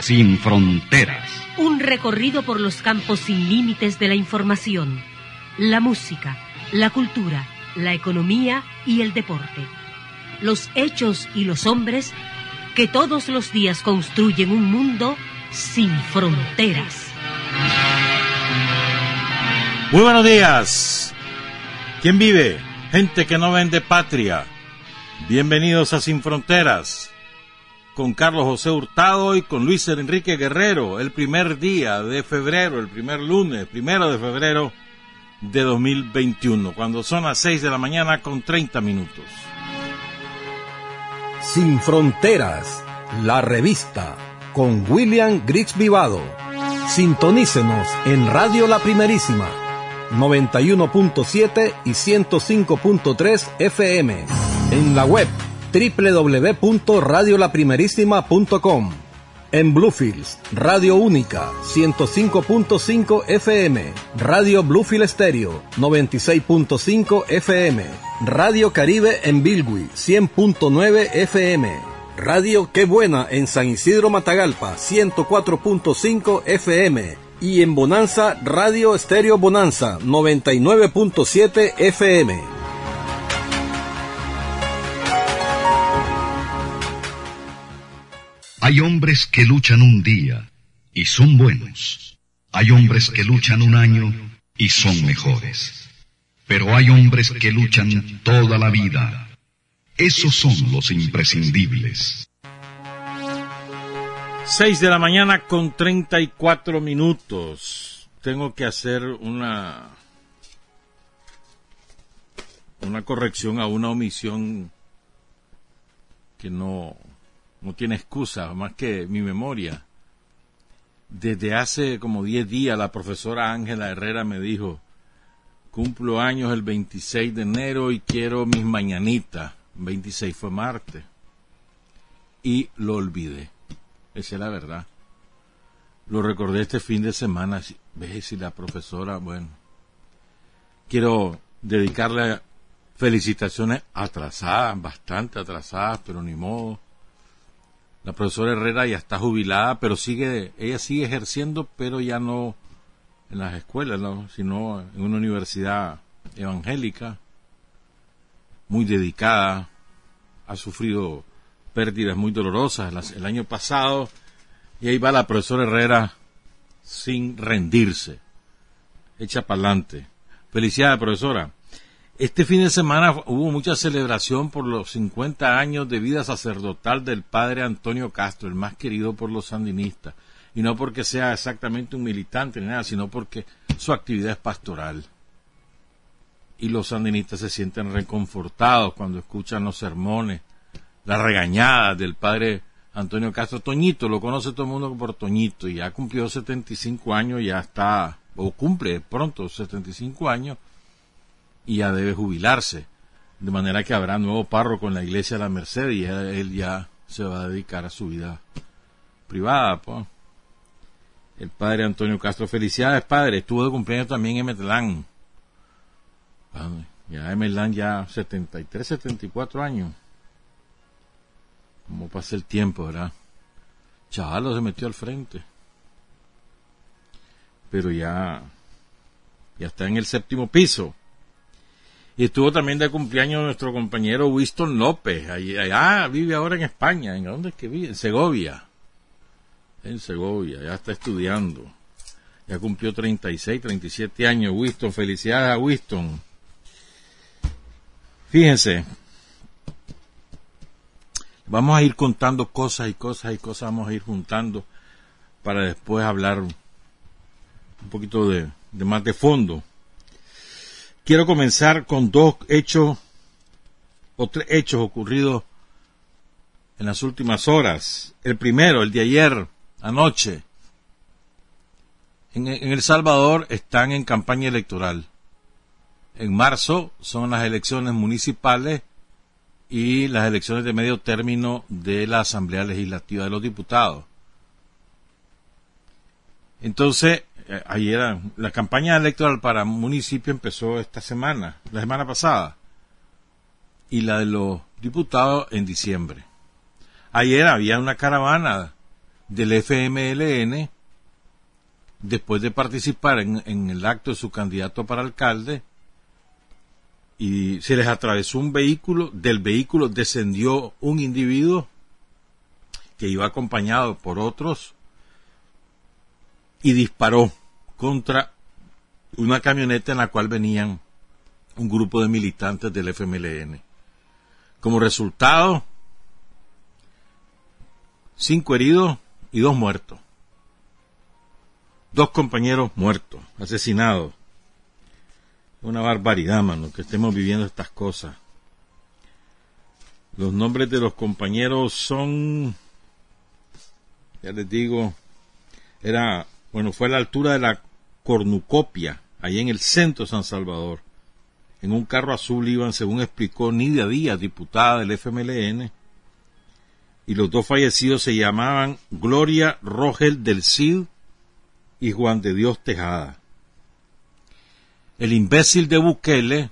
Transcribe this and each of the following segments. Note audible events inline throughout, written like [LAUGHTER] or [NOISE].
Sin fronteras. Un recorrido por los campos sin límites de la información, la música, la cultura, la economía y el deporte. Los hechos y los hombres que todos los días construyen un mundo sin fronteras. Muy buenos días. ¿Quién vive? Gente que no vende patria. Bienvenidos a Sin Fronteras. Con Carlos José Hurtado y con Luis Enrique Guerrero, el primer día de febrero, el primer lunes, primero de febrero de 2021, cuando son las 6 de la mañana con 30 minutos. Sin Fronteras, la revista, con William Griggs Vivado. Sintonícenos en Radio La Primerísima, 91.7 y 105.3 FM. En la web www.radiolaprimerísima.com en Bluefields, Radio Única, 105.5 FM, Radio Bluefield Stereo, 96.5 FM, Radio Caribe en Bilwi, 100.9 FM, Radio Qué Buena en San Isidro Matagalpa, 104.5 FM, y en Bonanza, Radio Estéreo Bonanza, 99.7 FM. Hay hombres que luchan un día y son buenos. Hay hombres que luchan un año y son mejores. Pero hay hombres que luchan toda la vida. Esos son los imprescindibles. Seis de la mañana con treinta y cuatro minutos. Tengo que hacer una una corrección a una omisión que no no tiene excusa más que mi memoria. Desde hace como 10 días la profesora Ángela Herrera me dijo, cumplo años el 26 de enero y quiero mis mañanitas. 26 fue martes. Y lo olvidé. Esa es la verdad. Lo recordé este fin de semana. Ves si la profesora, bueno. Quiero dedicarle felicitaciones atrasadas, bastante atrasadas, pero ni modo la profesora Herrera ya está jubilada, pero sigue, ella sigue ejerciendo, pero ya no en las escuelas, sino en una universidad evangélica, muy dedicada, ha sufrido pérdidas muy dolorosas el año pasado, y ahí va la profesora Herrera sin rendirse, hecha para adelante. Felicidades, profesora. Este fin de semana hubo mucha celebración por los 50 años de vida sacerdotal del padre Antonio Castro, el más querido por los sandinistas. Y no porque sea exactamente un militante ni nada, sino porque su actividad es pastoral. Y los sandinistas se sienten reconfortados cuando escuchan los sermones, las regañadas del padre Antonio Castro. Toñito, lo conoce todo el mundo por Toñito, y ya cumplió 75 años, ya está, o cumple pronto 75 años y ya debe jubilarse. De manera que habrá nuevo párroco en la iglesia de la Merced y él ya se va a dedicar a su vida privada. Pues. El padre Antonio Castro, felicidades padre, estuvo de cumpleaños también en Metlán. Ya en Metlán ya 73, 74 años. Como pasa el tiempo, ¿verdad? Chavalo se metió al frente. Pero ya, ya está en el séptimo piso. Y estuvo también de cumpleaños nuestro compañero Winston López. Allá, vive ahora en España. ¿En dónde es que vive? En Segovia. En Segovia, ya está estudiando. Ya cumplió 36, 37 años. Winston, felicidades a Winston. Fíjense. Vamos a ir contando cosas y cosas y cosas. Vamos a ir juntando para después hablar un poquito de más de fondo. Quiero comenzar con dos hechos o tres hechos ocurridos en las últimas horas. El primero, el de ayer, anoche. en, El Salvador están en campaña electoral. En marzo son las elecciones municipales y las elecciones de medio término de la Asamblea Legislativa de los Diputados. Entonces, eh, ayer la campaña electoral para municipio empezó esta semana, la semana pasada, y la de los diputados en diciembre. Ayer había una caravana del FMLN después de participar en, el acto de su candidato para alcalde y se les atravesó un vehículo, del vehículo descendió un individuo que iba acompañado por otros y disparó contra una camioneta en la cual venían un grupo de militantes del FMLN. Como resultado, cinco heridos y dos muertos dos compañeros muertos, asesinados. Una barbaridad, mano, que estemos viviendo estas cosas. Los nombres de los compañeros son, ya les digo, era, bueno, fue a la altura de la cornucopia, ahí en el centro de San Salvador. En un carro azul iban, según explicó Nidia Díaz, diputada del FMLN, y los dos fallecidos se llamaban Gloria Rogel del CID y Juan de Dios Tejada. El imbécil de Bukele,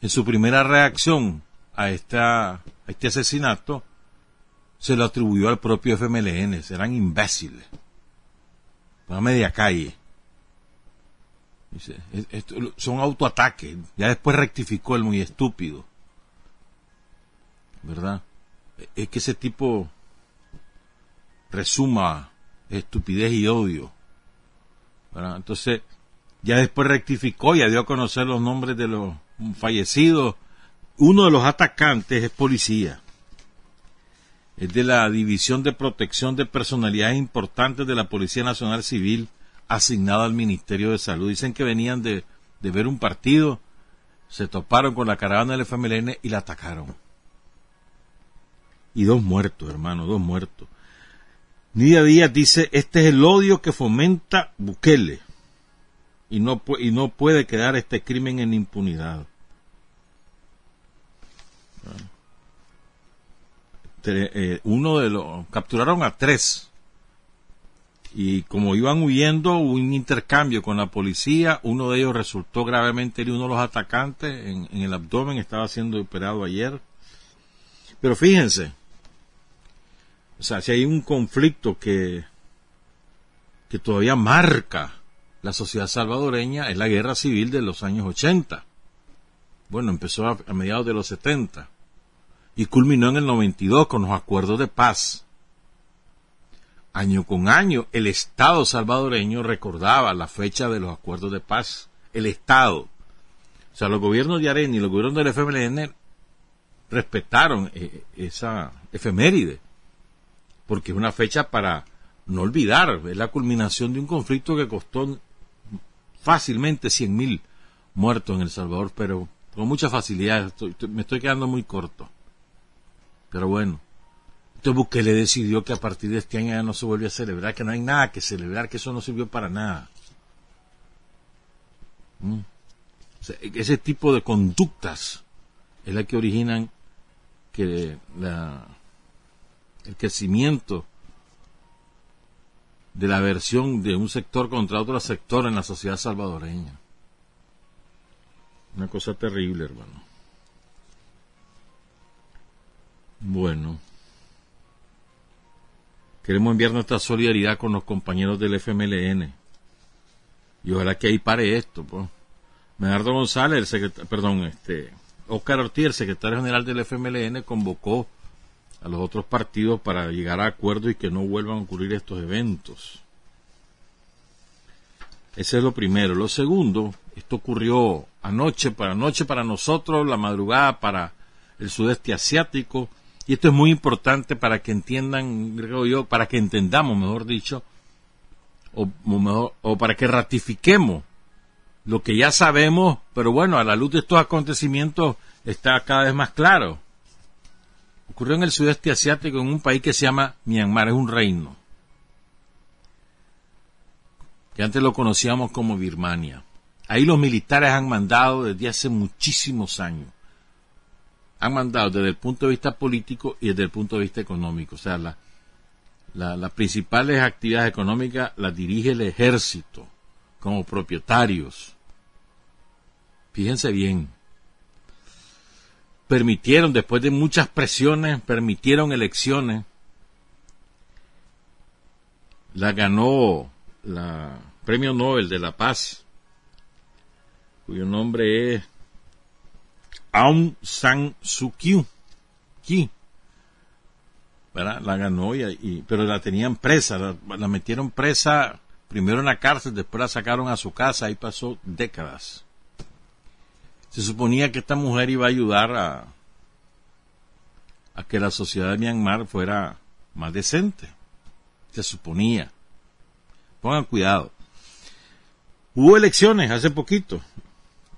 en su primera reacción a, esta, a este asesinato, se lo atribuyó al propio FMLN. Serán imbéciles. Una media calle. Son autoataques. Ya después rectificó el muy estúpido. ¿Verdad? Es que ese tipo resuma estupidez y odio. Entonces, ya después rectificó, ya dio a conocer los nombres de los fallecidos. Uno de los atacantes es policía. Es de la División de Protección de Personalidades Importantes de la Policía Nacional Civil asignada al Ministerio de Salud. Dicen que venían de, de ver un partido, se toparon con la caravana del FMLN y la atacaron. Y dos muertos, hermano, dos muertos. Nidia Díaz dice, este es el odio que fomenta Bukele y no, y no puede quedar este crimen en impunidad. Eh, uno de los capturaron a tres y como iban huyendo hubo un intercambio con la policía uno de ellos resultó gravemente herido uno de los atacantes en el abdomen estaba siendo operado ayer pero fíjense o sea, si hay un conflicto que, que todavía marca la sociedad salvadoreña, es la guerra civil de los años 80. Bueno, empezó a, mediados de los 70 y culminó en el 92 con los acuerdos de paz. Año con año, el Estado salvadoreño recordaba la fecha de los acuerdos de paz. El Estado. O sea, los gobiernos de Arena y los gobiernos del FMLN respetaron eh, esa efeméride porque es una fecha para no olvidar, es la culminación de un conflicto que costó fácilmente 100.000 muertos en El Salvador, pero con mucha facilidad, me estoy quedando muy corto. Pero bueno, entonces le decidió que a partir de este año ya no se vuelve a celebrar, que no hay nada que celebrar, que eso no sirvió para nada. ¿Mm? ese tipo de conductas es la que originan que el crecimiento de la versión de un sector contra otro sector en la sociedad salvadoreña. Una cosa terrible, hermano. Bueno. Queremos enviar nuestra solidaridad con los compañeros del FMLN. Y ojalá que ahí pare esto, pues. Medardo González, el secretario, perdón, este, Oscar Ortiz, el secretario general del FMLN, convocó a los otros partidos para llegar a acuerdos y que no vuelvan a ocurrir estos eventos. Ese es lo primero. Lo segundo, esto ocurrió anoche para anoche para nosotros, la madrugada para el sudeste asiático, y esto es muy importante para que entiendan, creo yo, para que entendamos, mejor dicho, o, o para que ratifiquemos lo que ya sabemos, pero bueno, a la luz de estos acontecimientos está cada vez más claro ocurrió en el sudeste asiático, en un país que se llama Myanmar, es un reino. que antes lo conocíamos como Birmania. Ahí los militares han mandado desde hace muchísimos años. Han mandado desde el punto de vista político y desde el punto de vista económico. O sea, las principales actividades económicas las dirige el ejército como propietarios. Fíjense bien. Permitieron, después de muchas presiones, permitieron elecciones. La ganó la Premio Nobel de la Paz, cuyo nombre es Aung San Suu Kyi. La ganó, y, pero la tenían presa, la, metieron presa primero en la cárcel, después la sacaron a su casa, y pasó décadas. Se suponía que esta mujer iba a ayudar a, a que la sociedad de Myanmar fuera más decente. Se suponía. Pongan cuidado. Hubo elecciones hace poquito,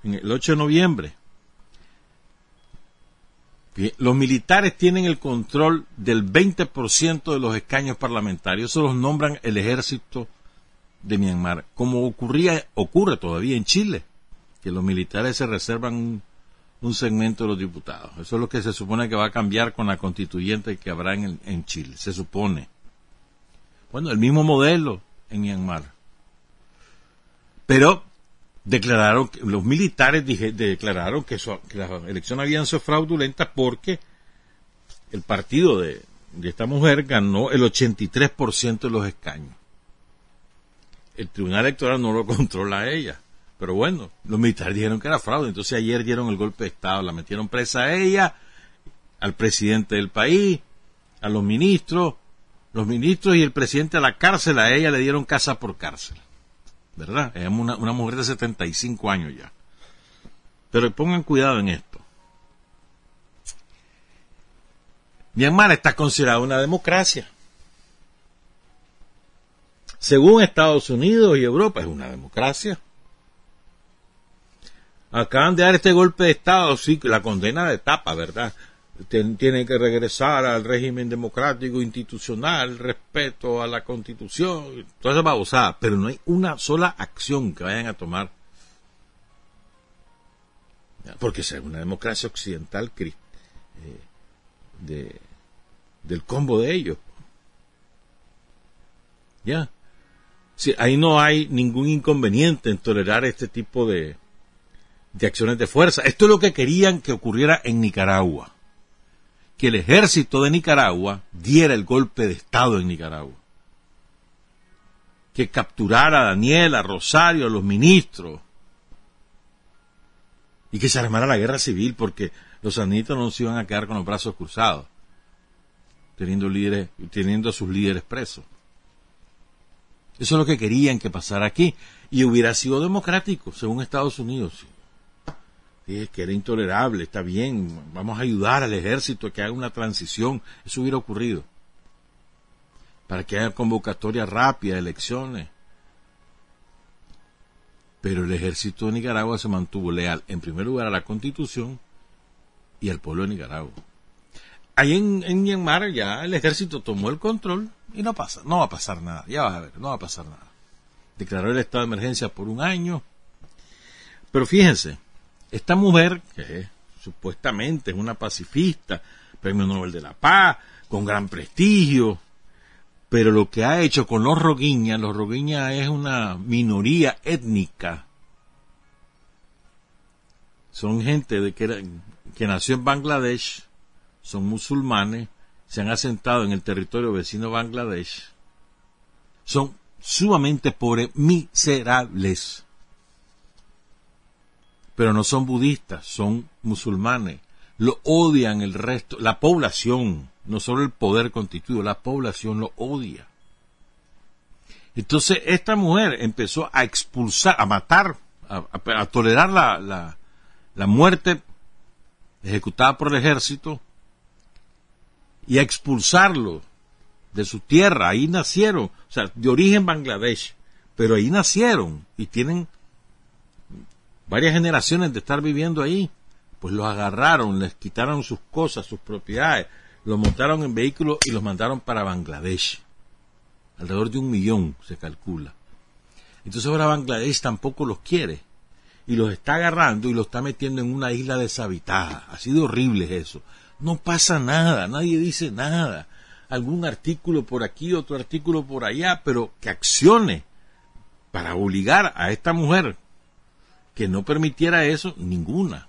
en el 8 de noviembre. Los militares tienen el control del 20% de los escaños parlamentarios. Eso los nombran el ejército de Myanmar. Como ocurría, ocurre todavía en Chile, que los militares se reservan un, segmento de los diputados. Eso es lo que se supone que va a cambiar con la constituyente que habrá en, en Chile. Se supone. Bueno, el mismo modelo en Myanmar. Pero declararon, los militares declararon que, las elecciones habían sido fraudulentas porque el partido de, esta mujer ganó el 83% de los escaños. El Tribunal Electoral no lo [LAUGHS] controla a ella. Pero bueno, los militares dijeron que era fraude. Entonces ayer dieron el golpe de Estado, la metieron presa a ella, al presidente del país, a los ministros. Los ministros y el presidente a la cárcel, a ella le dieron casa por cárcel. ¿Verdad? Es una, mujer de 75 años ya. Pero pongan cuidado en esto. Myanmar está considerada una democracia. Según Estados Unidos y Europa, es una democracia. Acaban de dar este golpe de Estado, sí, la condena de tapa, ¿verdad? Tiene que regresar al régimen democrático institucional, respeto a la constitución, toda esa babosada, pero no hay una sola acción que vayan a tomar. Porque es una democracia occidental eh, de, del combo de ellos. Ya. Sí, ahí no hay ningún inconveniente en tolerar este tipo de, de acciones de fuerza. Esto es lo que querían que ocurriera en Nicaragua que el ejército de Nicaragua diera el golpe de Estado en Nicaragua. Que capturara a Daniel, a Rosario, a los ministros. Y que se armara la guerra civil porque los sanitos no se iban a quedar con los brazos cruzados, teniendo, líderes, teniendo a sus líderes presos. Eso es lo que querían que pasara aquí. Y hubiera sido democrático, según Estados Unidos que era intolerable, está bien, vamos a ayudar al ejército a que haga una transición, eso hubiera ocurrido, para que haya convocatoria rápida, elecciones. Pero el ejército de Nicaragua se mantuvo leal, en primer lugar, a la constitución y al pueblo de Nicaragua. Ahí en, en Myanmar ya el ejército tomó el control y no pasa, no va a pasar nada, ya vas a ver, no va a pasar nada. Declaró el estado de emergencia por un año. Pero fíjense, esta mujer, que supuestamente es una pacifista, premio Nobel de la Paz, con gran prestigio, pero lo que ha hecho con los roguiñas, los roguiñas es una minoría étnica. Son gente de que, que nació en Bangladesh, son musulmanes, se han asentado en el territorio vecino Bangladesh. Son sumamente pobres, miserables pero no son budistas, son musulmanes. Lo odian el resto, la población, no solo el poder constituido, la población lo odia. Entonces esta mujer empezó a expulsar, a matar, a, tolerar la, la, la muerte ejecutada por el ejército y a expulsarlo de su tierra. Ahí nacieron, o sea, de origen Bangladesh, pero ahí nacieron y tienen varias generaciones de estar viviendo ahí, pues los agarraron, les quitaron sus cosas, sus propiedades, los montaron en vehículos y los mandaron para Bangladesh. Alrededor de un millón se calcula. Entonces ahora Bangladesh tampoco los quiere. Y los está agarrando y los está metiendo en una isla deshabitada. Ha sido horrible eso. No pasa nada, nadie dice nada. Algún artículo por aquí, otro artículo por allá, pero que accione para obligar a esta mujer que no permitiera eso, ninguna.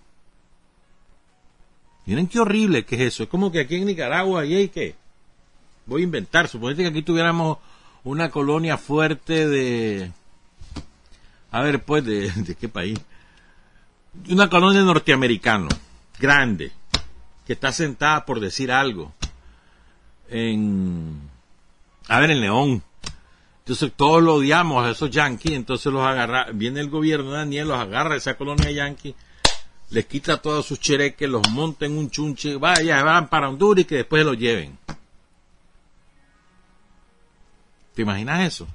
Miren qué horrible que es eso. Es como que aquí en Nicaragua y hay que voy a inventar, suponete que aquí tuviéramos una colonia fuerte de a ver pues de, [LAUGHS] qué país una colonia norteamericana grande que está sentada por decir algo en a ver en León entonces todos lo odiamos a esos yanquis entonces los agarra viene el gobierno de Daniel los agarra esa colonia yanqui les quita todos sus chereques los monta en un chunche vaya van para Honduras y que después los lleven ¿Te imaginas eso?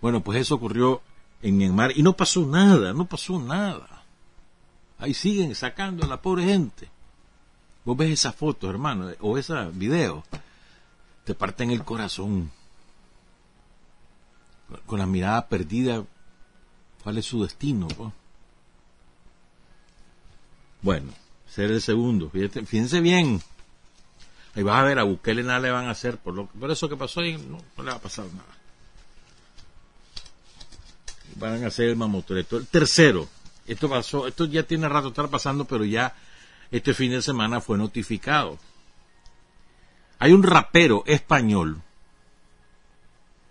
Bueno, pues eso ocurrió en Myanmar y no pasó nada, no pasó nada. Ahí siguen sacando a la pobre gente. Vos ves esas fotos, hermano, o ese video, te parten el corazón. Con la mirada perdida, ¿cuál es su destino? Bueno, ser el segundo. fíjense bien, Ahí vas a ver, a Bukele nada le van a hacer por, lo, por eso que pasó ahí, no, le va a pasar nada. Van a hacer el mamotoreto. El tercero, esto pasó, esto ya tiene rato estar pasando, pero ya este fin de semana fue notificado. Hay un rapero español,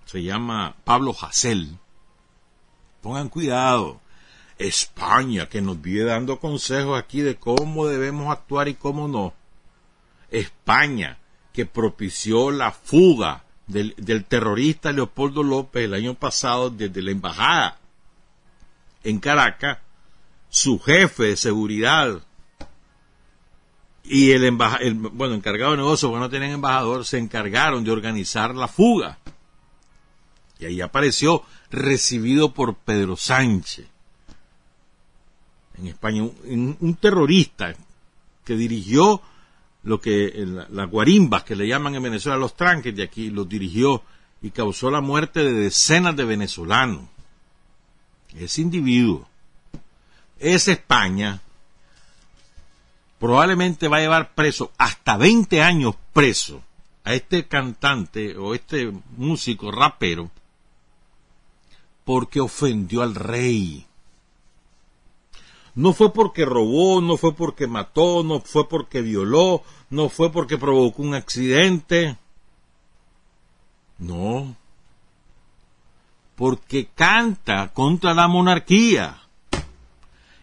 se llama Pablo Hassel. Pongan cuidado. España, que nos vive dando consejos aquí de cómo debemos actuar y cómo no. España, que propició la fuga del, terrorista Leopoldo López el año pasado desde la embajada en Caracas, su jefe de seguridad y el, el bueno, encargado de negocios, porque no tienen embajador, se encargaron de organizar la fuga. Y ahí apareció recibido por Pedro Sánchez. En España, un terrorista que dirigió lo que las guarimbas que le llaman en Venezuela los tranques de aquí, los dirigió y causó la muerte de decenas de venezolanos. Ese individuo, esa España, probablemente va a llevar preso hasta 20 años preso a este cantante o este músico rapero porque ofendió al rey. No fue porque robó, no fue porque mató, no fue porque violó, no fue porque provocó un accidente. No. Porque canta contra la monarquía.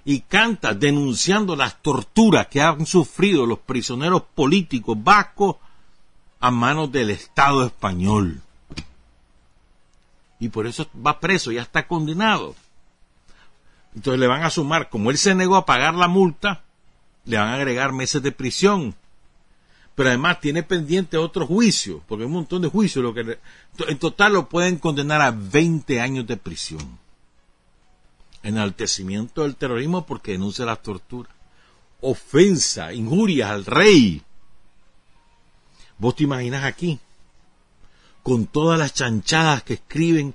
Y canta denunciando las torturas que han sufrido los prisioneros políticos vascos a manos del Estado español. Y por eso va preso, ya está condenado. Entonces le van a sumar, como él se negó a pagar la multa, le van a agregar meses de prisión. Pero además tiene pendiente otro juicio, porque hay un montón de juicios. Lo que, en total lo pueden condenar a 20 años de prisión. Enaltecimiento del terrorismo porque denuncia las torturas. Ofensa, injurias al rey. Vos te imaginas aquí, con todas las chanchadas que escriben,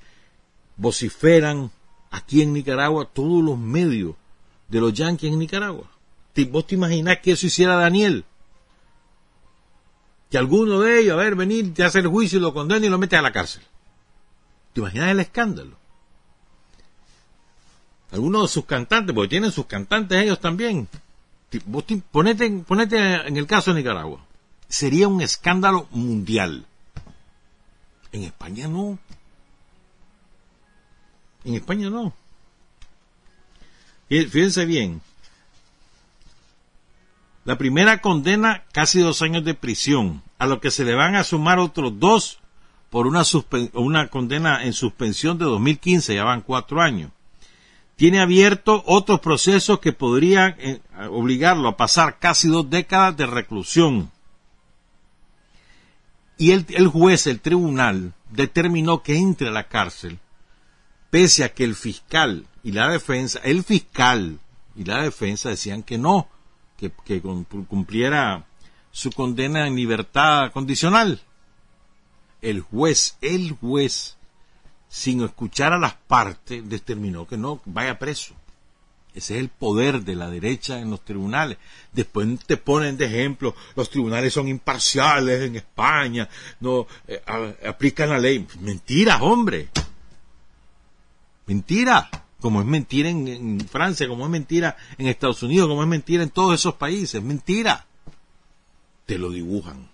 vociferan, aquí en Nicaragua todos los medios de los yanquis en Nicaragua. ¿Vos te imaginás que eso hiciera Daniel? Que alguno de ellos, a ver, venir, te hace el juicio lo condena y lo mete a la cárcel. ¿Te imaginas el escándalo? Algunos de sus cantantes, porque tienen sus cantantes ellos también. Vos ponete, ponete en el caso de Nicaragua. Sería un escándalo mundial. En España no. En España no. Fíjense bien. La primera condena casi dos años de prisión, a lo que se le van a sumar otros dos por una, una condena en suspensión de 2015, ya van cuatro años. Tiene abierto otros procesos que podrían eh, obligarlo a pasar casi dos décadas de reclusión. Y el, el juez, el tribunal, determinó que entre a la cárcel pese a que el fiscal y la defensa, el fiscal y la defensa decían que no, que, cumpliera su condena en libertad condicional. El juez, el juez, sin escuchar a las partes, determinó que no vaya preso. Ese es el poder de la derecha en los tribunales. Después te ponen de ejemplo, los tribunales son imparciales en España, no eh, aplican la ley. Mentira, hombre. Mentira. Como es mentira en, Francia, como es mentira en Estados Unidos, como es mentira en todos esos países. Mentira. Te lo dibujan.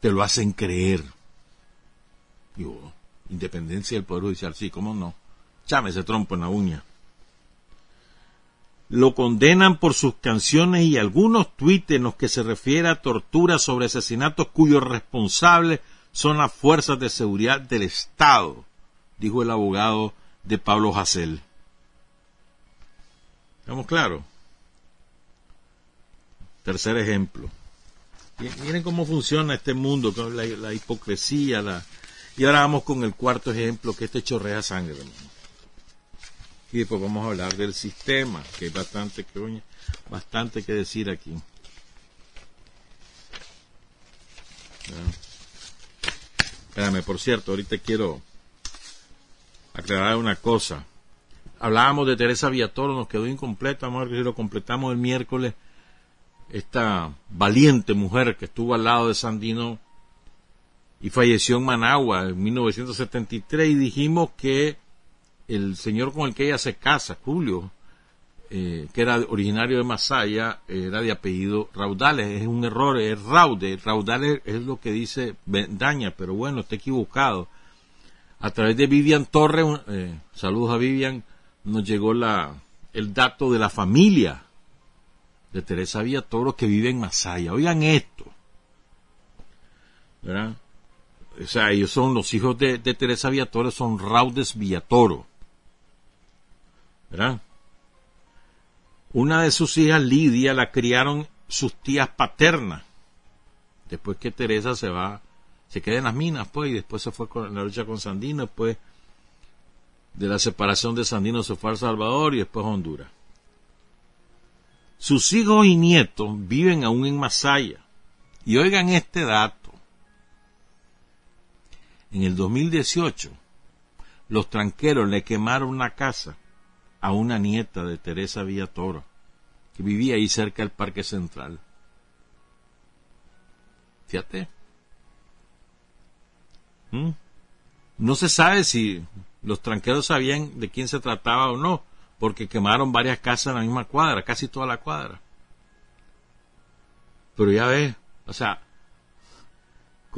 Te lo hacen creer. Digo, independencia del Poder Judicial, sí, ¿cómo no? ese trompo en la uña. Lo condenan por sus canciones y algunos tuits en los que se refiere a torturas sobre asesinatos cuyos responsables son las fuerzas de seguridad del Estado, dijo el abogado de Pablo Hassel. ¿Estamos claros? Tercer ejemplo. Miren cómo funciona este mundo, con la, hipocresía. La... Y ahora vamos con el cuarto ejemplo, que este chorrea sangre. Y después vamos a hablar del sistema, que hay bastante que, bastante que decir aquí. Espérame, por cierto, ahorita quiero aclarar una cosa. Hablábamos de Teresa Villatoro, nos quedó incompleto, vamos a ver si lo completamos el miércoles. Esta valiente mujer que estuvo al lado de Sandino y falleció en Managua en 1973 y dijimos que el señor con el que ella se casa, Julio, eh, que era originario de Masaya, era de apellido Raudales. Es un error, es Raude. Raudales es lo que dice Daña, pero bueno, está equivocado. A través de Vivian Torres, eh, saludos a Vivian, nos llegó la, el dato de la familia de Teresa Villatoro que vive en Masaya. Oigan esto. ¿Verdad? O sea, ellos son los hijos de, Teresa Villatoro, son Raudes Villatoro. ¿verdad? Una de sus hijas, Lidia, la criaron sus tías paternas. Después que Teresa se va, se queda en las minas, pues, y después se fue con la lucha con Sandino, después de la separación de Sandino se fue a Salvador y después a Honduras. Sus hijos y nietos viven aún en Masaya. Y oigan este dato. En el 2018, los tranqueros le quemaron una casa a una nieta de Teresa Villatoro, que vivía ahí cerca del Parque Central. Fíjate. ¿Mm? No se sabe si los tranqueros sabían de quién se trataba o no, porque quemaron varias casas en la misma cuadra, casi toda la cuadra. Pero ya ves, o sea,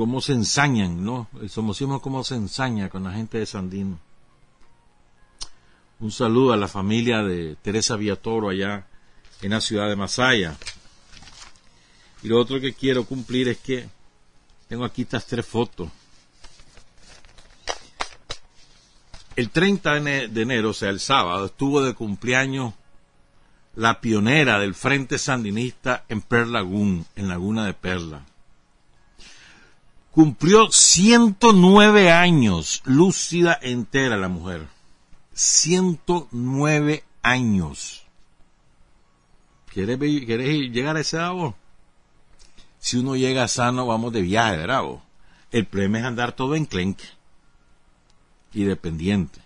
cómo se ensañan, ¿no? El somocismo cómo se ensaña con la gente de Sandino. Un saludo a la familia de Teresa Villatoro allá en la ciudad de Masaya. Y lo otro que quiero cumplir es que tengo aquí estas tres fotos. El 30 de enero, o sea, el sábado, estuvo de cumpleaños la pionera del Frente Sandinista en Pearl Lagoon, en Laguna de Perla. Cumplió 109 años, lúcida entera la mujer. 109 años. ¿Quieres, llegar a ese edad Si uno llega sano, vamos de viaje, ¿verdad El problema es andar todo en clenque y dependiente.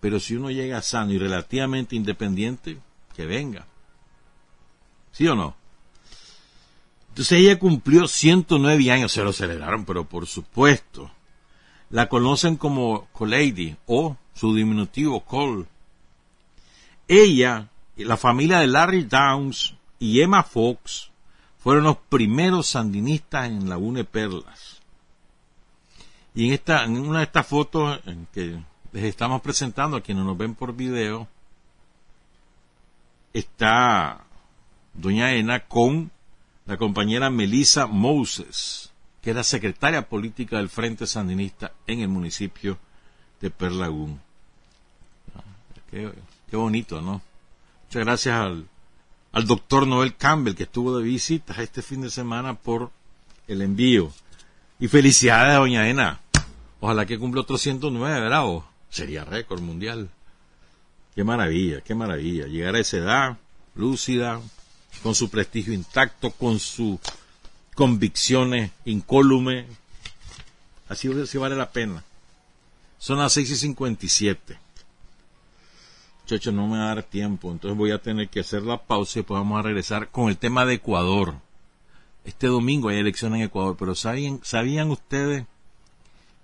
Pero si uno llega sano y relativamente independiente, que venga. ¿Sí o no? Entonces ella cumplió 109 años, se lo celebraron, pero por supuesto. La conocen como Colady o su diminutivo Cole. Ella, la familia de Larry Downs y Emma Fox fueron los primeros sandinistas en Laguna Perlas. Y en, esta, en una de estas fotos que les estamos presentando a quienes nos ven por video, está Doña Ena con la compañera Melissa Moses, que era secretaria política del Frente Sandinista en el municipio de Perlagún. Qué, qué bonito, ¿no? Muchas gracias al, doctor Noel Campbell que estuvo de visita este fin de semana por el envío. Y felicidades Doña Ena. Ojalá que cumpla otros 109, ¿verdad? sería récord mundial. Qué maravilla, qué maravilla. Llegar a esa edad, lúcida, con su prestigio intacto, con sus convicciones incólume. Así, vale la pena. Son las 6 y 57. Muchachos, no me va a dar tiempo, entonces voy a tener que hacer la pausa y pues vamos a regresar con el tema de Ecuador. Este domingo hay elecciones en Ecuador, pero ¿sabían, ¿sabían ustedes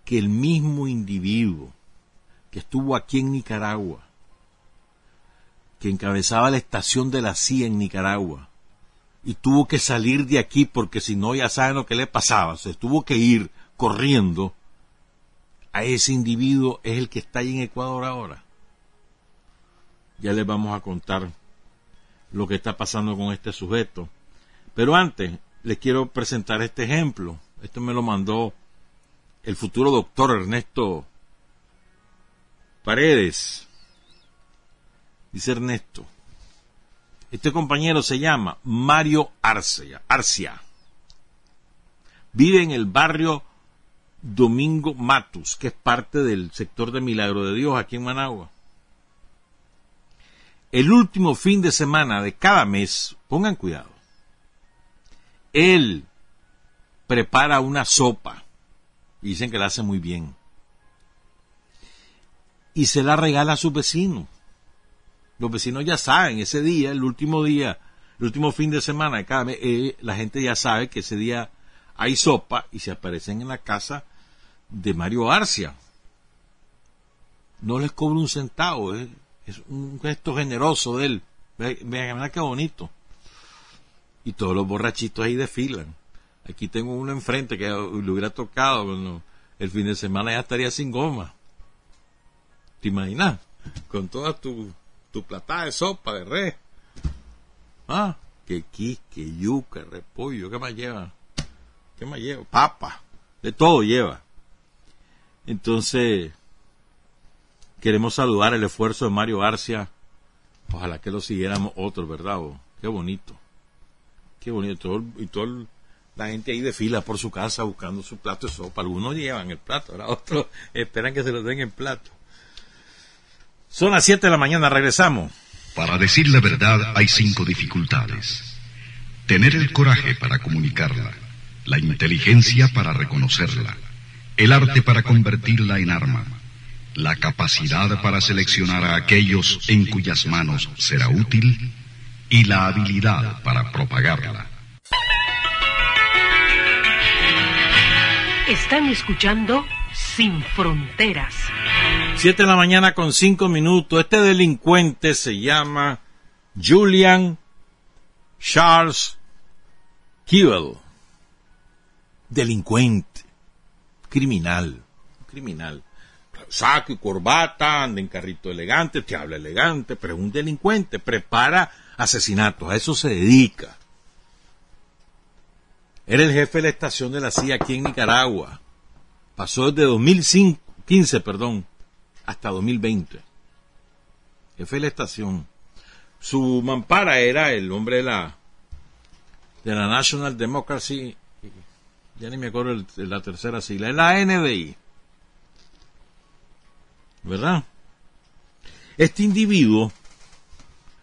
que el mismo individuo que estuvo aquí en Nicaragua, que encabezaba la estación de la CIA en Nicaragua, y tuvo que salir de aquí porque si no ya saben lo que le pasaba, se tuvo que ir corriendo, a ese individuo es el que está ahí en Ecuador ahora. Ya les vamos a contar lo que está pasando con este sujeto. Pero antes, les quiero presentar este ejemplo. Esto me lo mandó el futuro doctor Ernesto Paredes. Dice Ernesto. Este compañero se llama Mario Arcia. Arcia. Vive en el barrio Domingo Matus, que es parte del sector de Milagro de Dios aquí en Managua. El último fin de semana de cada mes, pongan cuidado, él prepara una sopa, dicen que la hace muy bien, y se la regala a sus vecinos. Los vecinos ya saben, ese día, el último día, el último fin de semana de cada mes, eh, la gente ya sabe que ese día hay sopa y se aparecen en la casa de Mario Arcia. No les cobra un centavo, es un gesto generoso de él. Vean, qué bonito. Y todos los borrachitos ahí desfilan. Aquí tengo uno enfrente que le hubiera tocado el fin de semana ya estaría sin goma. ¿Te imaginas? Con toda tu, tu platada de sopa de res. Ah, que quisque, yuca, repollo, ¿qué más lleva? ¿Qué más lleva? Papa, de todo lleva. Entonces, queremos saludar el esfuerzo de Mario Arcia. Ojalá que lo siguiéramos otros, ¿verdad? Qué bonito. Qué bonito. y toda la gente ahí de fila por su casa buscando su plato de sopa. Algunos llevan el plato, [LAUGHS] otros esperan que se lo den en plato. Son las 7 de la mañana, regresamos. Para decir la verdad hay cinco dificultades. Tener el coraje para comunicarla la inteligencia para reconocerla, el arte para convertirla en arma, la capacidad para seleccionar a aquellos en cuyas manos será útil y la habilidad para propagarla. Están escuchando Sin Fronteras. Siete de la mañana con cinco minutos. Este delincuente se llama Julian Charles Kewell delincuente, criminal, criminal. Saco y corbata, anda en carrito elegante, te habla elegante, pero es un delincuente, prepara asesinatos, a eso se dedica. Era el jefe de la estación de la CIA aquí en Nicaragua. Pasó desde 2015, perdón, hasta 2020. Jefe de la estación. Su mampara era el hombre de la, de la National Democracy ya ni me acuerdo la tercera sigla, es la NDI. ¿Verdad? Este individuo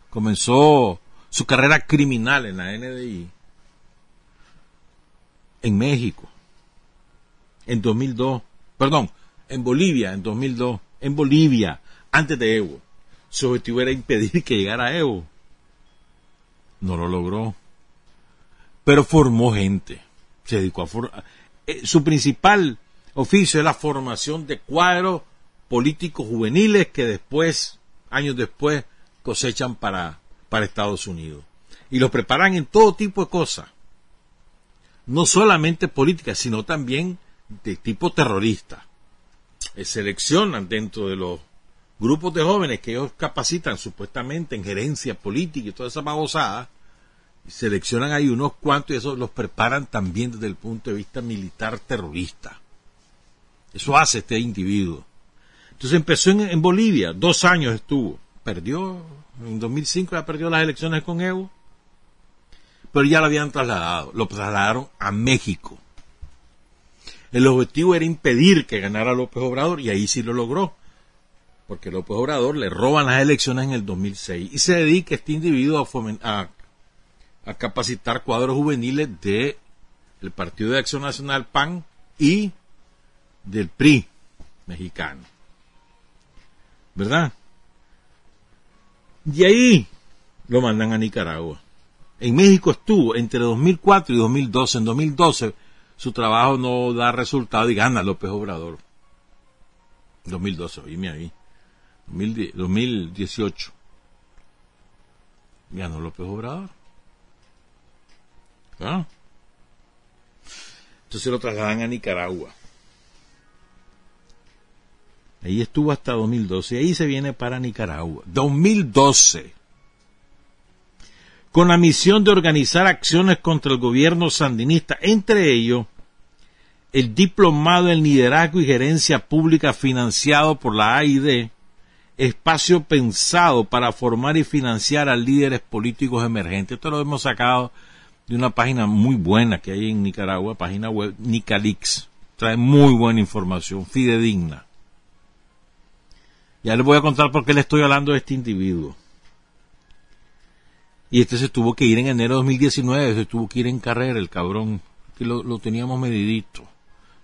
comenzó su carrera criminal en la NDI en México en 2002, perdón, en Bolivia en 2002, en Bolivia, antes de Evo. Su objetivo era impedir que llegara Evo. No lo logró. Pero formó gente se dedicó a eh, su principal oficio es la formación de cuadros políticos juveniles que después, años después, cosechan para, para Estados Unidos. Y los preparan en todo tipo de cosas. No solamente políticas, sino también de tipo terrorista. Eh, seleccionan dentro de los grupos de jóvenes que ellos capacitan supuestamente en gerencia política y toda esa babosada, seleccionan ahí unos cuantos y eso los preparan también desde el punto de vista militar terrorista. Eso hace este individuo. Entonces empezó en, Bolivia, dos años estuvo, perdió, en 2005 ya perdió las elecciones con Evo, pero ya lo habían trasladado, lo trasladaron a México. El objetivo era impedir que ganara López Obrador y ahí sí lo logró, porque López Obrador le roban las elecciones en el 2006 y se dedica este individuo a, a capacitar cuadros juveniles de el Partido de Acción Nacional PAN y del PRI mexicano. ¿Verdad? Y ahí lo mandan a Nicaragua. En México estuvo entre 2004 y 2012. En 2012 su trabajo no da resultado y gana López Obrador. 2012, oíme ahí. 2018. Ganó López Obrador. ¿Ah? Entonces lo trasladan a Nicaragua. Ahí estuvo hasta 2012. Y ahí se viene para Nicaragua. 2012. Con la misión de organizar acciones contra el gobierno sandinista. Entre ellos, el diplomado en liderazgo y gerencia pública financiado por la AID. Espacio pensado para formar y financiar a líderes políticos emergentes. Esto lo hemos sacado de una página muy buena que hay en Nicaragua, página web Nicalix. Trae muy buena información, fidedigna. Ya les voy a contar por qué le estoy hablando de este individuo. Y este se tuvo que ir en enero de 2019, se tuvo que ir en carrera, el cabrón, que lo, teníamos medidito.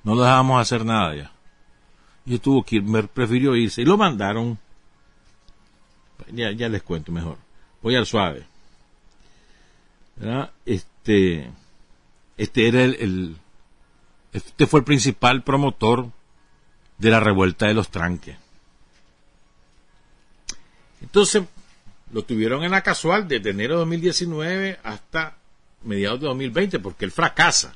No lo dejábamos hacer nada ya. Y tuvo que ir, me prefirió irse. Y lo mandaron. Ya, ya les cuento mejor. Voy al suave. Este, este era el, este fue el principal promotor de la revuelta de los tranques. Entonces, lo tuvieron en la casual desde enero de 2019 hasta mediados de 2020, porque él fracasa.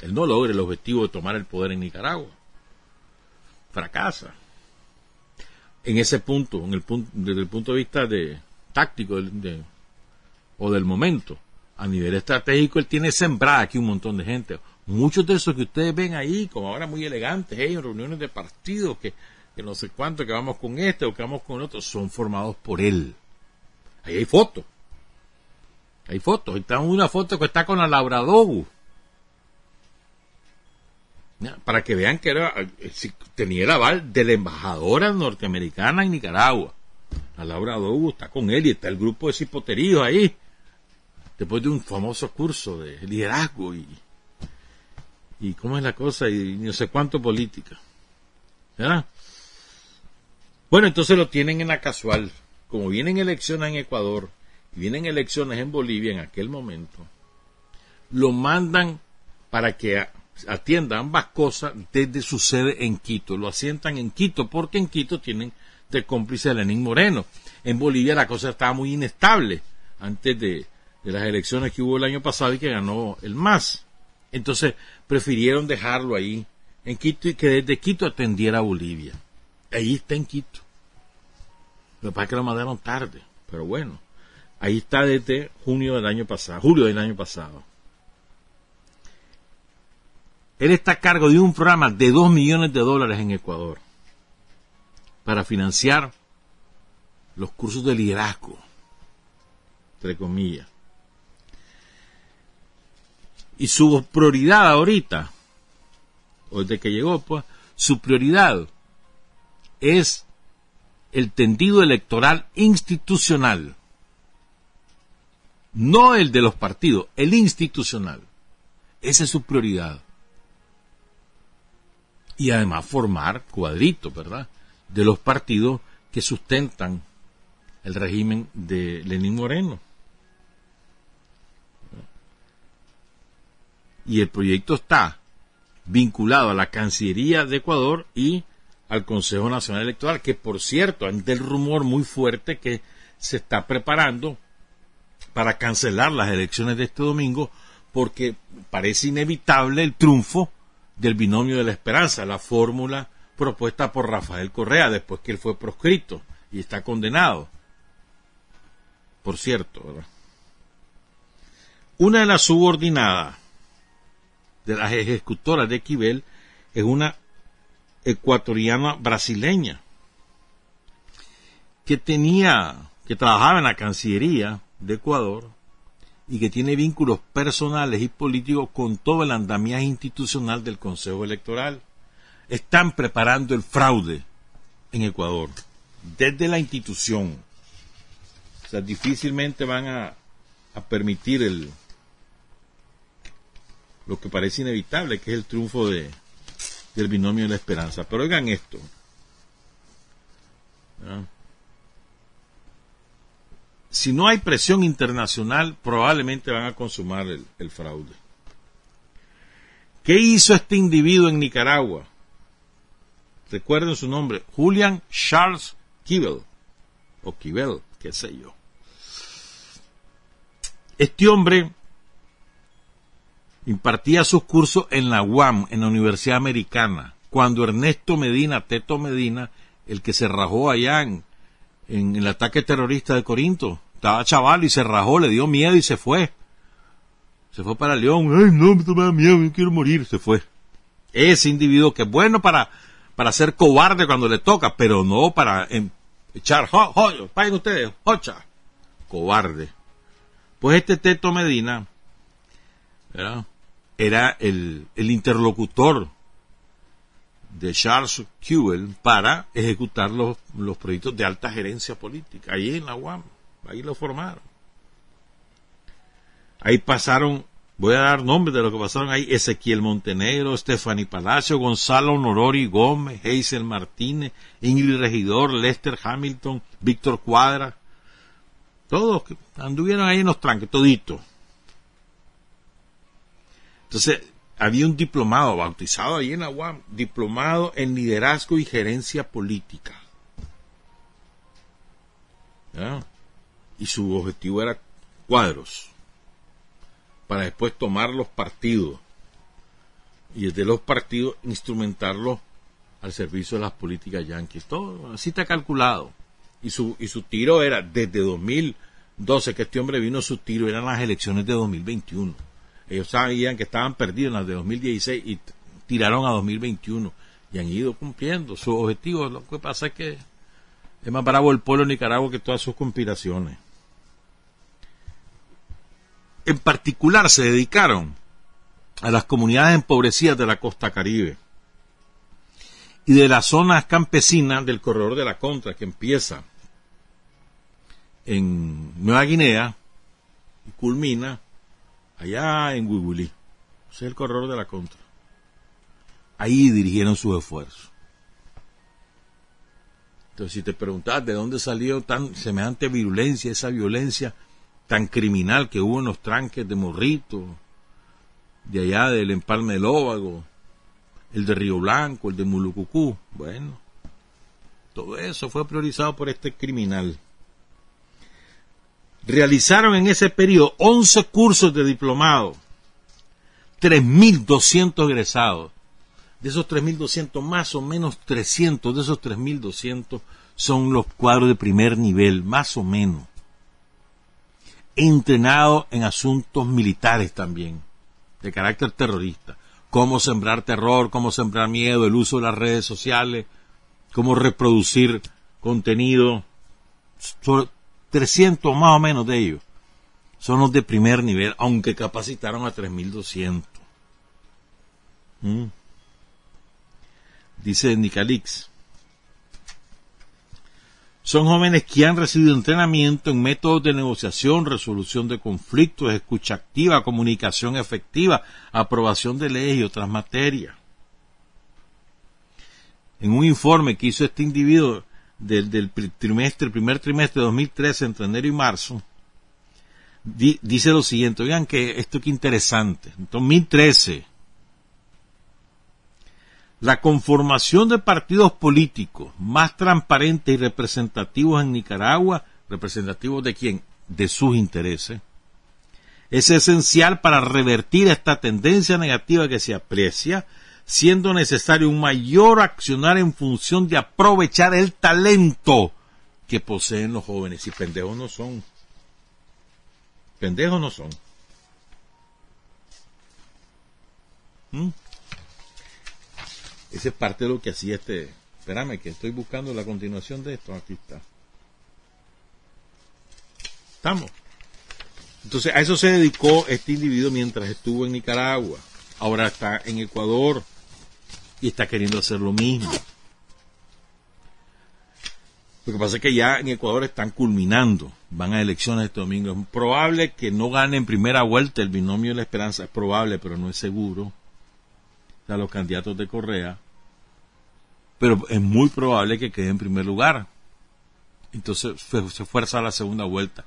Él no logra el objetivo de tomar el poder en Nicaragua. Fracasa. En ese punto, en el punto desde el punto de vista de táctico o del momento, a nivel estratégico, él tiene sembrada aquí un montón de gente. Muchos de esos que ustedes ven ahí, como ahora muy elegantes, en reuniones de partidos, que que no sé cuánto, que vamos con este o que vamos con otro, son formados por él. Ahí hay fotos. Hay fotos. Está una foto que está con la Laura Para que vean que era, tenía el aval de la embajadora norteamericana en Nicaragua. La Laura Dogu está con él y está el grupo de cipoteríos ahí. Después de un famoso curso de liderazgo y, y cómo es la cosa y no sé cuánto política. ¿Verdad? Bueno, entonces lo tienen en la casual. Como vienen elecciones en Ecuador y vienen elecciones en Bolivia en aquel momento, lo mandan para que atienda ambas cosas desde su sede en Quito. Lo asientan en Quito porque en Quito tienen de cómplice a Lenín Moreno. En Bolivia la cosa estaba muy inestable antes de, de las elecciones que hubo el año pasado y que ganó el MAS. Entonces prefirieron dejarlo ahí en Quito y que desde Quito atendiera a Bolivia. Ahí está en Quito. Lo que pasa es que lo mandaron tarde, pero bueno. Ahí está desde junio del año pasado, julio del año pasado. Él está a cargo de un programa de 2 millones de dólares en Ecuador para financiar los cursos de liderazgo, entre comillas. Y su prioridad ahorita, o desde que llegó, pues, su prioridad es el tendido electoral institucional. No el de los partidos, el institucional. Esa es su prioridad. Y además formar cuadritos, ¿verdad? De los partidos que sustentan el régimen de Lenín Moreno. Y el proyecto está vinculado a la Cancillería de Ecuador y al Consejo Nacional Electoral, que por cierto, hay del rumor muy fuerte que se está preparando para cancelar las elecciones de este domingo porque parece inevitable el triunfo del binomio de la esperanza, la fórmula propuesta por Rafael Correa después que él fue proscrito y está condenado. Por cierto, Una de las subordinadas de las ejecutoras de Quibel es una ecuatoriana brasileña que tenía, que trabajaba en la Cancillería de Ecuador y que tiene vínculos personales y políticos con todo el andamiaje institucional del Consejo Electoral. Están preparando el fraude en Ecuador, desde la institución. O sea, difícilmente van a, a permitir el, lo que parece inevitable, que es el triunfo de, del binomio de la esperanza. Pero oigan esto. Si no hay presión internacional, probablemente van a consumar el, fraude. ¿Qué hizo este individuo en Nicaragua? Recuerden su nombre, Julian Charles Kibel, o Kibel, qué sé yo. Este hombre impartía sus cursos en la UAM, en la Universidad Americana, cuando Ernesto Medina, Teto Medina, el que se rajó allá en, el ataque terrorista de Corinto, estaba chaval y se rajó, le dio miedo y se fue. Se fue para León, ay no, me da miedo, yo quiero morir, se fue. Ese individuo que es bueno para, para ser cobarde cuando le toca, pero no para em, echar, jo, paguen ustedes, hocha, cobarde. Pues este Teto Medina, ¿verdad? Era el, interlocutor de Charles Kewell para ejecutar los, los proyectos de alta gerencia política, ahí en la UAM, ahí lo formaron. Ahí pasaron, voy a dar nombres de lo que pasaron ahí, Ezequiel Montenegro, Stephanie Palacio, Gonzalo Norori Gómez, Hazel Martínez, Ingrid Regidor, Lester Hamilton, Víctor Cuadra, todos anduvieron ahí en los tranques, toditos. Entonces, había un diplomado bautizado ahí en la UAM, diplomado en liderazgo y gerencia política. Y su objetivo era cuadros, para después tomar los partidos y desde los partidos instrumentarlos al servicio de las políticas yanquis. Todo así está calculado. Y su, y su tiro era desde 2012 que este hombre vino, su tiro eran las elecciones de 2021 ellos sabían que estaban perdidos en las de 2016 y tiraron a 2021 y han ido cumpliendo su objetivo. Lo que pasa es que es más bravo el pueblo de Nicaragua que todas sus conspiraciones. En particular se dedicaron a las comunidades empobrecidas de la costa caribe y de las zonas campesinas del corredor de la contra que empieza en Nueva Guinea y culmina allá en Huibulí. Ese es el corredor de la contra. Ahí dirigieron sus esfuerzos. Entonces, si te preguntas de dónde salió tan semejante virulencia, esa violencia tan criminal que hubo en los tranques de Morrito, de allá del Empalme del Óvago, el de Río Blanco, el de Mulucucú, bueno, todo eso fue priorizado por este criminal realizaron en ese periodo 11 cursos de diplomado, 3.200 egresados. De esos 3.200, más o menos 300 de esos 3.200 son los cuadros de primer nivel, más o menos. Entrenados en asuntos militares también, de carácter terrorista. Cómo sembrar terror, cómo sembrar miedo, el uso de las redes sociales, cómo reproducir contenido, 300 más o menos de ellos son los de primer nivel, aunque capacitaron a 3.200. ¿Mm? Dice Nicalix. Son jóvenes que han recibido entrenamiento en métodos de negociación, resolución de conflictos, escucha activa, comunicación efectiva, aprobación de leyes y otras materias. En un informe que hizo este individuo del, trimestre, el primer trimestre de 2013, entre enero y marzo, dice lo siguiente, oigan que esto que interesante, en 2013, la conformación de partidos políticos más transparentes y representativos en Nicaragua, representativos de quién? De sus intereses, es esencial para revertir esta tendencia negativa que se aprecia siendo necesario un mayor accionar en función de aprovechar el talento que poseen los jóvenes. Y pendejos no son. Pendejos no son. ¿Mm? Esa es parte de lo que hacía este. Espérame, que estoy buscando la continuación de esto. Aquí está. Estamos. Entonces, a eso se dedicó este individuo mientras estuvo en Nicaragua. Ahora está en Ecuador y está queriendo hacer lo mismo. Lo que pasa es que ya en Ecuador están culminando, van a elecciones este domingo. Es probable que no gane en primera vuelta el binomio de la esperanza, es probable, pero no es seguro. o los candidatos de Correa, pero es muy probable que quede en primer lugar. Entonces se fuerza a la segunda vuelta.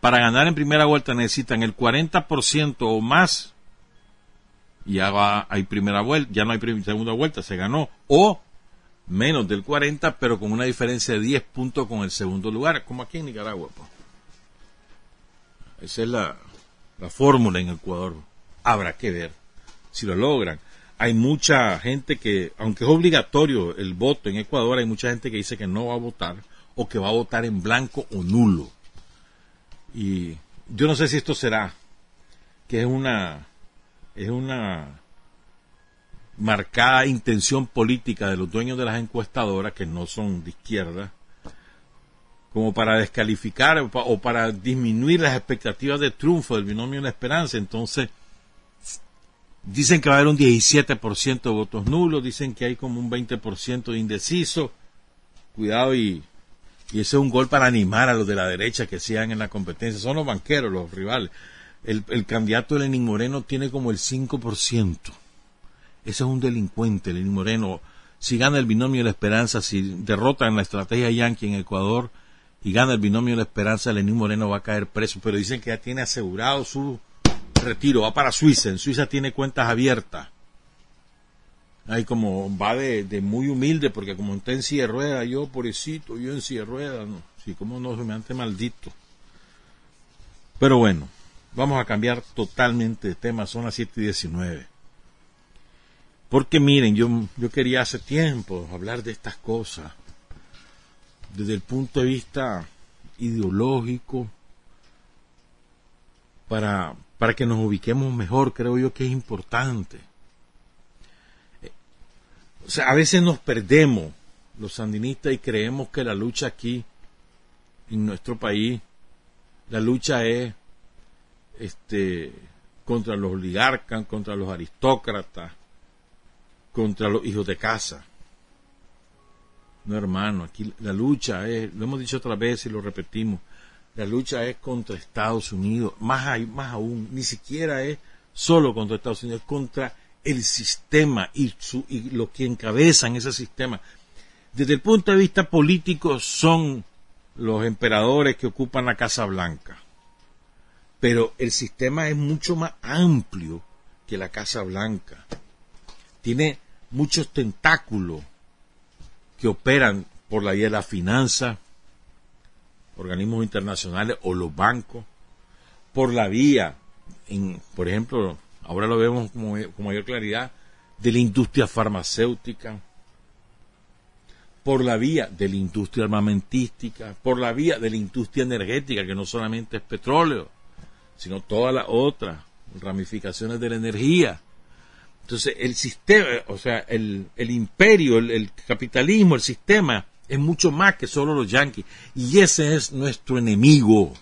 Para ganar en primera vuelta necesitan el 40% o más. Y ya hay primera vuelta, ya no hay segunda vuelta, se ganó. O menos del 40, pero con una diferencia de 10 puntos con el segundo lugar, como aquí en Nicaragua. Esa es la, la fórmula en Ecuador. Habrá que ver si lo logran. Hay mucha gente que, aunque es obligatorio el voto en Ecuador, hay mucha gente que dice que no va a votar o que va a votar en blanco o nulo. Y yo no sé si esto será, que es una, es una marcada intención política de los dueños de las encuestadoras, que no son de izquierda, como para descalificar o para disminuir las expectativas de triunfo del binomio de la esperanza. Entonces, dicen que va a haber un 17% de votos nulos, dicen que hay como un 20% de indeciso. Cuidado y, y ese es un gol para animar a los de la derecha que sigan en la competencia. Son los banqueros, los rivales. El, el candidato de Lenín Moreno tiene como el 5%. Ese es un delincuente, Lenín Moreno. Si gana el binomio de la esperanza, si derrotan la estrategia Yankee en Ecuador y gana el binomio de la esperanza, Lenín Moreno va a caer preso. Pero dicen que ya tiene asegurado su retiro, va para Suiza. En Suiza tiene cuentas abiertas. Ahí como va de, muy humilde, porque como está en silla de rueda, yo pobrecito, yo en silla de rueda, no. Sí, como no se me ante maldito. Pero bueno, vamos a cambiar totalmente de tema, son las 7 y 19. Porque miren, yo, yo quería hace tiempo hablar de estas cosas desde el punto de vista ideológico para, para que nos ubiquemos mejor, creo yo que es importante. O sea, a veces nos perdemos los sandinistas y creemos que la lucha aquí en nuestro país, la lucha es este contra los oligarcas, contra los aristócratas, contra los hijos de casa. No, hermano, aquí la lucha es, lo hemos dicho otra vez y lo repetimos, la lucha es contra Estados Unidos, más, más aún, ni siquiera es solo contra Estados Unidos, es contra el sistema y, su, y lo que encabezan ese sistema. Desde el punto de vista político son los emperadores que ocupan la Casa Blanca. Pero el sistema es mucho más amplio que la Casa Blanca. Tiene muchos tentáculos que operan por la vía de la finanza, organismos internacionales o los bancos, por la vía, por ejemplo, ahora lo vemos con mayor claridad, de la industria farmacéutica, por la vía de la industria armamentística, por la vía de la industria energética, que no solamente es petróleo, sino todas las otras ramificaciones de la energía, entonces, el sistema, o sea, el, imperio, el, capitalismo, el sistema, es mucho más que solo los yanquis. Y ese es nuestro enemigo.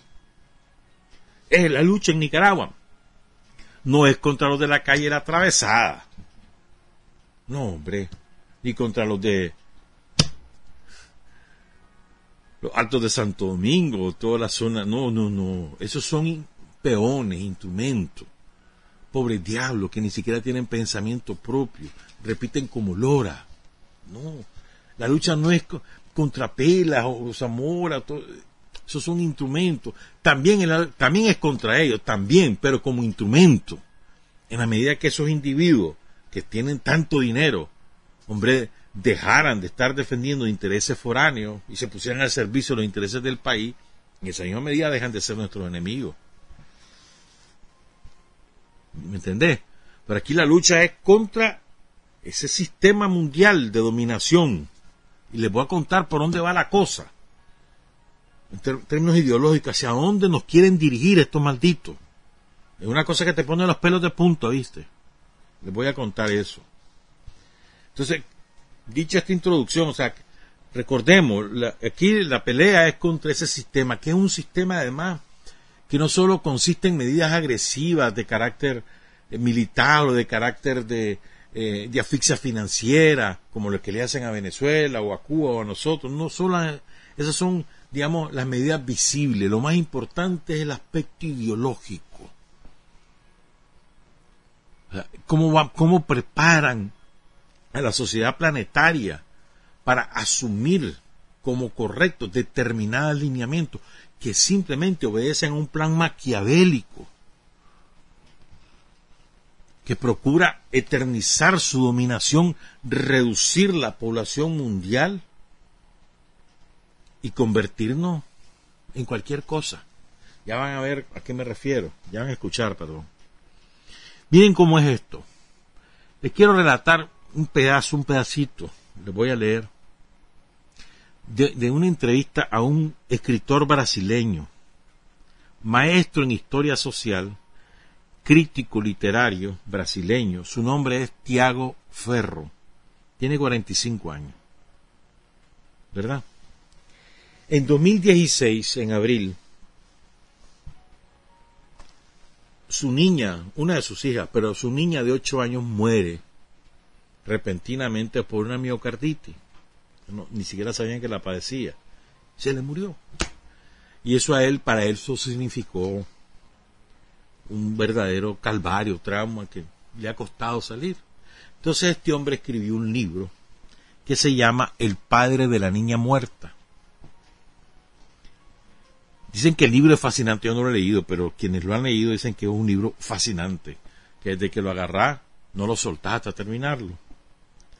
Es la lucha en Nicaragua. No es contra los de la calle la atravesada. No, hombre. Ni contra los de los altos de Santo Domingo, toda la zona. No, no, no. Esos son peones, instrumentos pobres diablos que ni siquiera tienen pensamiento propio, repiten como lora. No, la lucha no es contra Pelas o Zamora, esos son instrumentos. También, también es contra ellos, también, pero como instrumento. En la medida que esos individuos que tienen tanto dinero, hombre, dejaran de estar defendiendo intereses foráneos y se pusieran al servicio de los intereses del país, en esa misma medida dejan de ser nuestros enemigos. ¿Me entendés? Pero aquí la lucha es contra ese sistema mundial de dominación. Y les voy a contar por dónde va la cosa. En términos ideológicos, hacia dónde nos quieren dirigir estos malditos. Es una cosa que te pone los pelos de punto, ¿viste? Les voy a contar eso. Entonces, dicha esta introducción, o sea, recordemos, aquí la pelea es contra ese sistema, que es un sistema además que no solo consiste en medidas agresivas de carácter eh, militar o de carácter de, eh, de asfixia financiera, como lo que le hacen a Venezuela o a Cuba o a nosotros, no solo esas son, digamos, las medidas visibles, lo más importante es el aspecto ideológico. ¿Cómo, ¿Cómo preparan a la sociedad planetaria para asumir como correcto determinados alineamientos que simplemente obedecen a un plan maquiavélico que procura eternizar su dominación, reducir la población mundial y convertirnos en cualquier cosa. Ya van a ver a qué me refiero, ya van a escuchar, perdón. Miren cómo es esto. Les quiero relatar un pedazo, un pedacito, les voy a leer, de, una entrevista a un escritor brasileño, maestro en historia social, crítico literario brasileño. Su nombre es Tiago Ferro. Tiene 45 años. ¿Verdad? En 2016, en abril, su niña, una de sus hijas, pero su niña de 8 años muere repentinamente por una miocarditis. Ni siquiera sabían que la padecía. Se le murió. Y eso a él, para él, eso significó un verdadero calvario, trauma que le ha costado salir. Entonces este hombre escribió un libro que se llama El padre de la niña muerta. Dicen que el libro es fascinante, yo no lo he leído, pero quienes lo han leído dicen que es un libro fascinante, que desde que lo agarrás no lo soltás hasta terminarlo.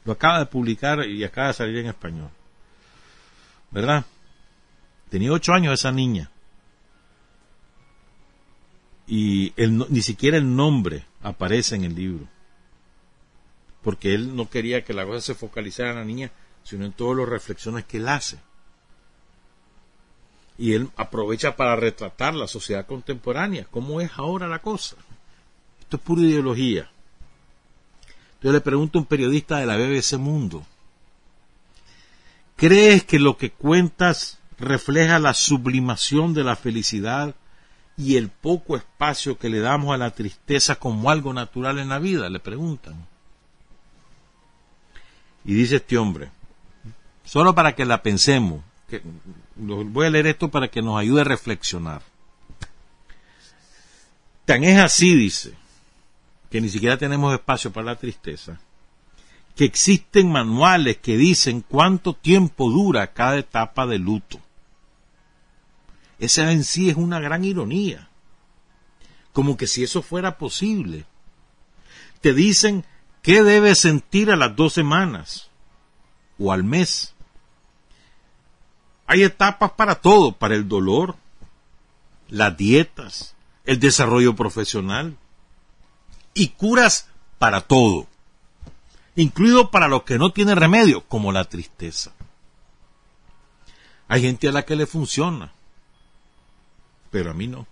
Lo acaba de publicar y acaba de salir en español. ¿Verdad? Tenía ocho años esa niña. Y ni siquiera el nombre aparece en el libro. Porque él no quería que la cosa se focalizara en la niña, sino en todas las reflexiones que él hace. Y él aprovecha para retratar la sociedad contemporánea, cómo es ahora la cosa. Esto es pura ideología. Yo le pregunto a un periodista de la BBC Mundo, ¿crees que lo que cuentas refleja la sublimación de la felicidad y el poco espacio que le damos a la tristeza como algo natural en la vida? Le preguntan. Y dice este hombre, solo para que la pensemos, voy a leer esto para que nos ayude a reflexionar. Tan es así, dice, que ni siquiera tenemos espacio para la tristeza, que existen manuales que dicen cuánto tiempo dura cada etapa de luto. Esa en sí es una gran ironía. Como que si eso fuera posible. Te dicen qué debes sentir a las dos semanas o al mes. Hay etapas para todo, para el dolor, las dietas, el desarrollo profesional, y curas para todo, incluido para lo que no tiene remedio, como la tristeza. Hay gente a la que le funciona, pero a mí no,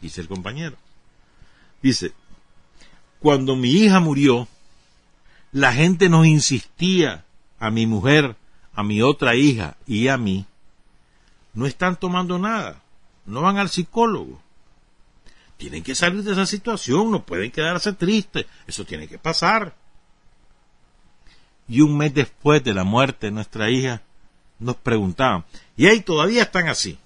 dice el compañero. Dice, cuando mi hija murió, la gente nos insistía, a mi mujer, a mi otra hija y a mí, no están tomando nada, no van al psicólogo, tienen que salir de esa situación, no pueden quedarse tristes, eso tiene que pasar. Y un mes después de la muerte de nuestra hija, nos preguntaban, y ahí todavía están así.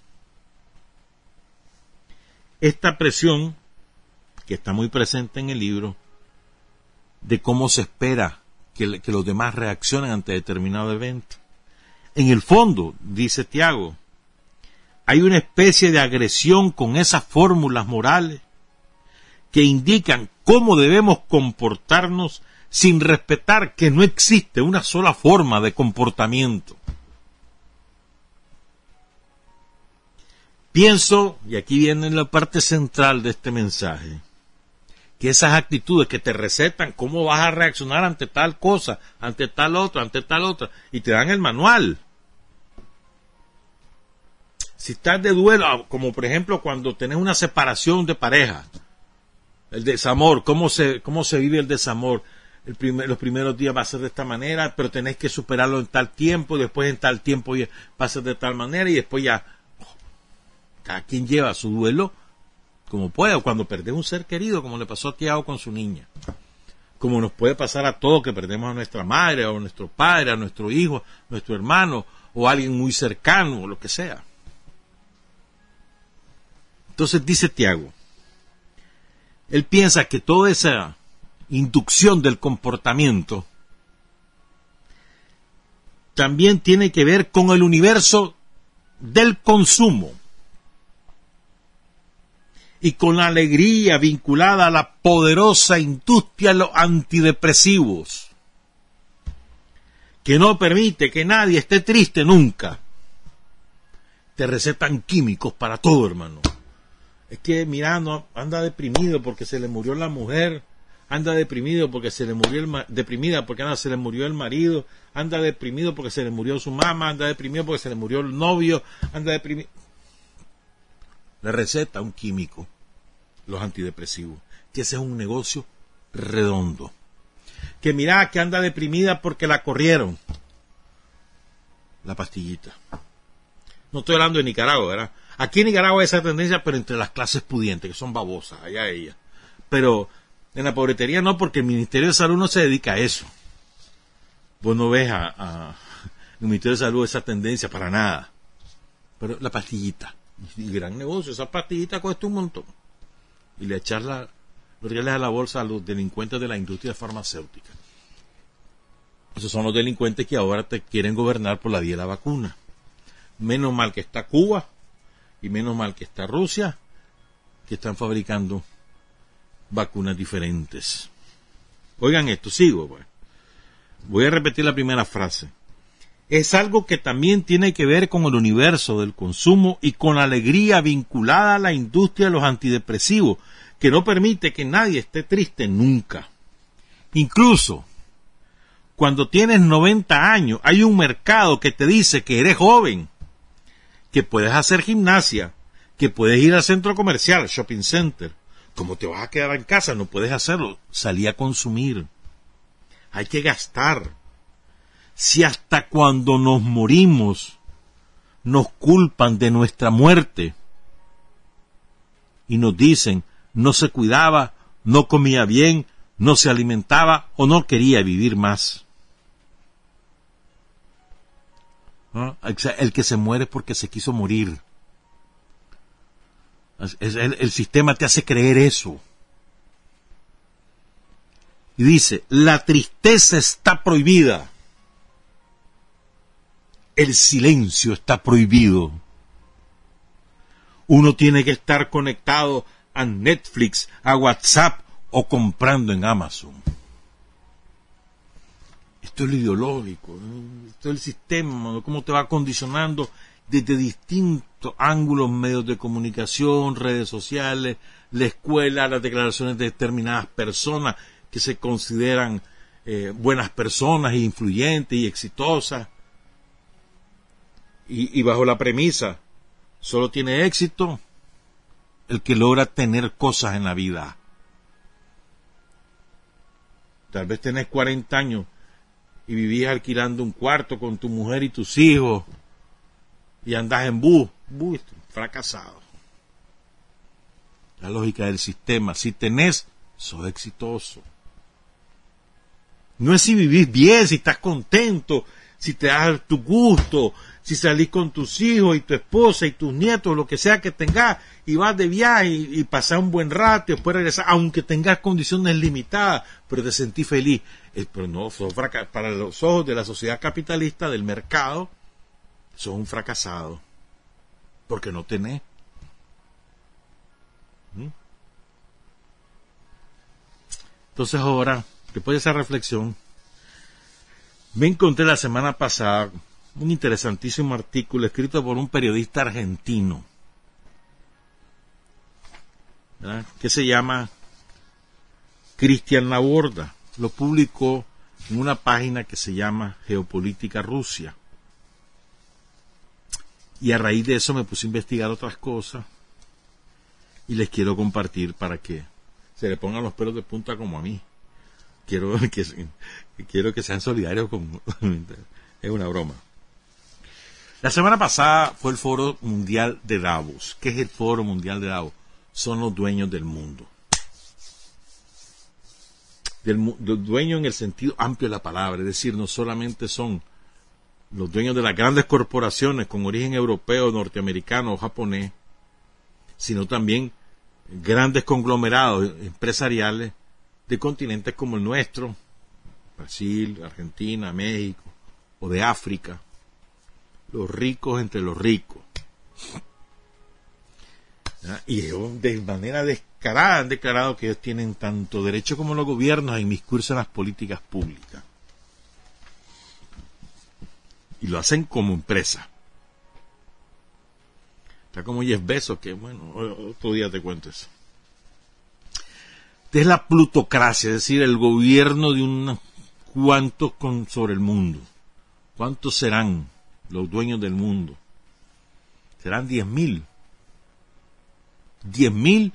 Esta presión, que está muy presente en el libro, de cómo se espera que, los demás reaccionen ante determinado evento. En el fondo, dice Tiago, hay una especie de agresión con esas fórmulas morales que indican cómo debemos comportarnos sin respetar que no existe una sola forma de comportamiento. Pienso, y aquí viene la parte central de este mensaje, que esas actitudes que te recetan cómo vas a reaccionar ante tal cosa, ante tal otra, ante tal otra, y te dan el manual. Si estás de duelo, como por ejemplo cuando tenés una separación de pareja, el desamor, cómo se, cómo se vive el desamor. Los primeros días va a ser de esta manera, pero tenés que superarlo en tal tiempo, después en tal tiempo va a ser de tal manera y después ya cada quien lleva su duelo como puede, o cuando perdés un ser querido, como le pasó a Tiago con su niña. Como nos puede pasar a todos que perdemos a nuestra madre, o a nuestro padre, a nuestro hijo, a nuestro hermano, o a alguien muy cercano, o lo que sea. Entonces dice Tiago, él piensa que toda esa inducción del comportamiento también tiene que ver con el universo del consumo y con la alegría vinculada a la poderosa industria de los antidepresivos, que no permite que nadie esté triste nunca. Te recetan químicos para todo, hermano. Es que, mirando anda deprimido porque se le murió la mujer, anda deprimido porque se le murió el deprimida porque anda, se le murió el marido, anda deprimido porque se le murió su mamá, anda deprimido porque se le murió el novio, anda deprimido. Le receta un químico los antidepresivos, que ese es un negocio redondo. Que mira que anda deprimida porque la corrieron. La pastillita. No estoy hablando de Nicaragua, ¿verdad? Aquí en Nicaragua hay esa tendencia, pero entre las clases pudientes, que son babosas, allá ella. Pero en la pobretería no, porque el Ministerio de Salud no se dedica a eso. Vos no ves a, el Ministerio de Salud esa tendencia para nada. Pero la pastillita, y gran negocio, esa pastillita cuesta un montón. Y le echar los reales a la bolsa a los delincuentes de la industria farmacéutica. Esos son los delincuentes que ahora te quieren gobernar por la vía de la vacuna. Menos mal que está Cuba y menos mal que está Rusia, que están fabricando vacunas diferentes. Oigan esto, sigo. Pues. Voy a repetir la primera frase. Es algo que también tiene que ver con el universo del consumo y con la alegría vinculada a la industria de los antidepresivos, que no permite que nadie esté triste nunca. Incluso cuando tienes 90 años, hay un mercado que te dice que eres joven, que puedes hacer gimnasia, que puedes ir al centro comercial, shopping center, ¿Cómo te vas a quedar en casa? No puedes hacerlo. Salí a consumir. Hay que gastar. Si hasta cuando nos morimos nos culpan de nuestra muerte y nos dicen no se cuidaba, no comía bien, no se alimentaba o no quería vivir más. El que se muere porque se quiso morir. El, sistema te hace creer eso. Y dice, la tristeza está prohibida. El silencio está prohibido. Uno tiene que estar conectado a Netflix, a WhatsApp o comprando en Amazon. Esto es lo ideológico, esto es el sistema, cómo te va condicionando desde distintos ángulos, medios de comunicación, redes sociales, la escuela, las declaraciones de determinadas personas que se consideran eh, buenas personas, influyentes y exitosas. Y, y bajo la premisa, solo tiene éxito el que logra tener cosas en la vida. Tal vez tenés 40 años y vivís alquilando un cuarto con tu mujer y tus hijos y andas en bus, bus fracasado. La lógica del sistema, si tenés, sos exitoso. No es si vivís bien, si estás contento, si te das tu gusto, si salís con tus hijos y tu esposa y tus nietos, lo que sea que tengas, y vas de viaje y, y pasar un buen rato y después regresar, aunque tengas condiciones limitadas, pero te sentís feliz. Pero no, para los ojos de la sociedad capitalista, del mercado, sos un fracasado. Porque no tenés. ¿Mm? Entonces ahora, después de esa reflexión, me encontré la semana pasada un interesantísimo artículo escrito por un periodista argentino, que se llama Cristian Laborda. Lo publicó en una página que se llama Geopolítica Rusia. Y a raíz de eso me puse a investigar otras cosas y les quiero compartir para que se le pongan los pelos de punta como a mí. Quiero [LAUGHS] que, quiero que sean solidarios con... [LAUGHS] es una broma. La semana pasada fue el Foro Mundial de Davos. ¿Qué es el Foro Mundial de Davos? Son los dueños del mundo. Del, dueño en el sentido amplio de la palabra, es decir, no solamente son los dueños de las grandes corporaciones con origen europeo, norteamericano o japonés, sino también grandes conglomerados empresariales de continentes como el nuestro, Brasil, Argentina, México, o de África, los ricos entre los ricos. Y de manera descarada han declarado que ellos tienen tanto derecho como los gobiernos a inmiscuirse en las políticas públicas. Y lo hacen como empresa. Está como Jeff Bezos, que bueno, otro día te cuento eso. es la plutocracia, es decir, el gobierno de un cuantos con, sobre el mundo. ¿Cuántos serán los dueños del mundo? Serán diez mil. Diez mil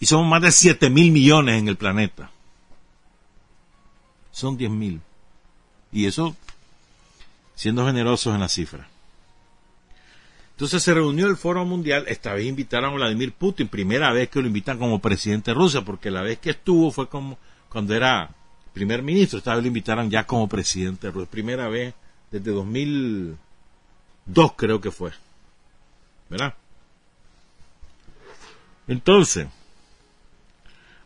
y somos más de siete mil millones en el planeta. Son diez mil. Y eso siendo generosos en la cifra. Entonces se reunió el Foro Mundial, esta vez invitaron a Vladimir Putin, primera vez que lo invitan como presidente de Rusia, porque la vez que estuvo fue como cuando era primer ministro, esta vez lo invitaron ya como presidente de Rusia, primera vez desde 2002 creo que fue. ¿Verdad? Entonces,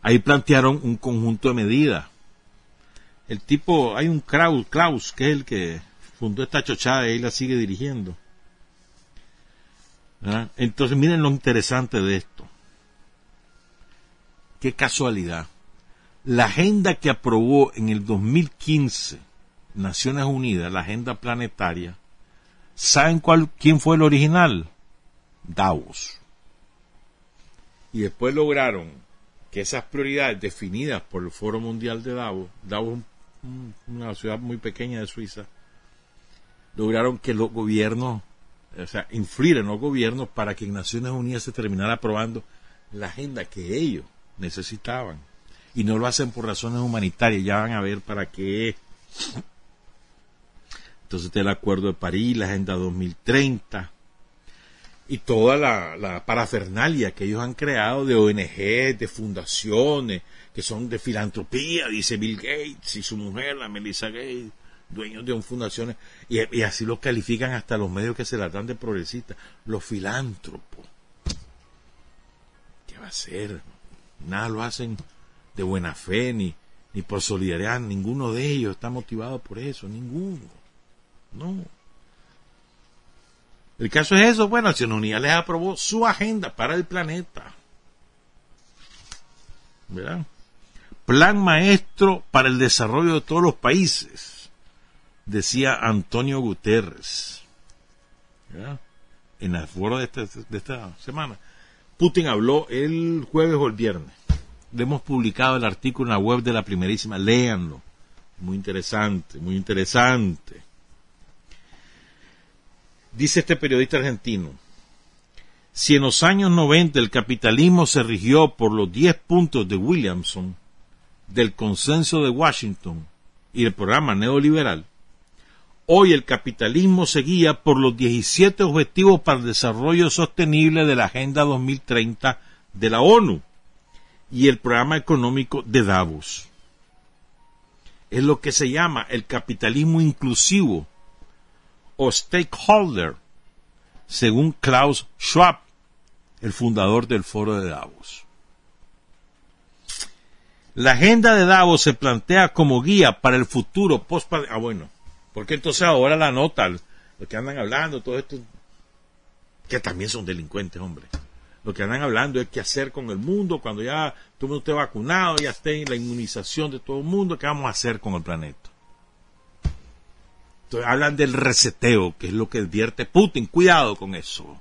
ahí plantearon un conjunto de medidas. El tipo, hay un Klaus, Klaus, que es el que fundó esta chochada y ahí la sigue dirigiendo. Entonces, miren lo interesante de esto. Qué casualidad. La agenda que aprobó en el 2015 Naciones Unidas, la agenda planetaria, ¿saben cuál, quién fue el original? Davos. Y después lograron que esas prioridades definidas por el Foro Mundial de Davos, Davos una ciudad muy pequeña de Suiza, lograron que los gobiernos, o sea, influir en los gobiernos para que en Naciones Unidas se terminara aprobando la agenda que ellos necesitaban. Y no lo hacen por razones humanitarias, ya van a ver para qué. Entonces está el Acuerdo de París, la Agenda 2030 y toda la, parafernalia que ellos han creado de ONG, de fundaciones, que son de filantropía, dice Bill Gates y su mujer, la Melissa Gates, dueños de fundaciones, y, así lo califican hasta los medios que se la dan de progresistas, los filántropos. ¿Qué va a ser? Nada lo hacen de buena fe ni, ni por solidaridad, ninguno de ellos está motivado por eso, ninguno. No. El caso es eso, bueno, Naciones Unidas les aprobó su agenda para el planeta. ¿Verdad? Plan maestro para el desarrollo de todos los países decía Antonio Guterres en el foro de esta, de esta semana. Putin habló el jueves o el viernes. Le hemos publicado el artículo en la web de la primerísima. Léanlo. Muy interesante, muy interesante. Dice este periodista argentino, si en los años 90 el capitalismo se rigió por los 10 puntos de Williamson, del consenso de Washington y el programa neoliberal, Hoy el capitalismo se guía por los 17 Objetivos para el Desarrollo Sostenible de la Agenda 2030 de la ONU y el programa económico de Davos. Es lo que se llama el capitalismo inclusivo o stakeholder, según Klaus Schwab, el fundador del foro de Davos. La agenda de Davos se plantea como guía para el futuro post ah bueno porque entonces ahora la nota, los que andan hablando, todo esto, que también son delincuentes, hombre. Lo que andan hablando es qué hacer con el mundo cuando ya todo el mundo esté vacunado, ya esté en la inmunización de todo el mundo, qué vamos a hacer con el planeta. Hablan del reseteo, que es lo que advierte Putin. Cuidado con eso.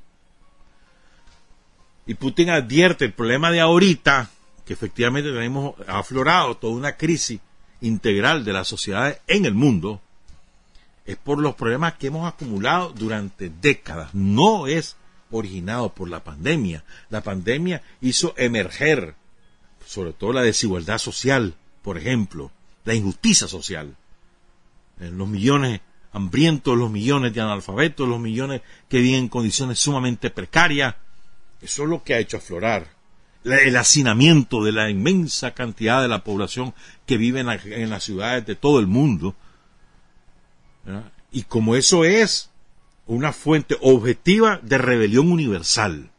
Y Putin advierte el problema de ahorita, que efectivamente tenemos aflorado toda una crisis integral de las sociedades en el mundo, es por los problemas que hemos acumulado durante décadas. No es originado por la pandemia. La pandemia hizo emerger, sobre todo la desigualdad social, por ejemplo, la injusticia social. Eh, los millones hambrientos, los millones de analfabetos, los millones que viven en condiciones sumamente precarias. Eso es lo que ha hecho aflorar. El hacinamiento de la inmensa cantidad de la población que vive en, las ciudades de todo el mundo y como eso es una fuente objetiva de rebelión universal,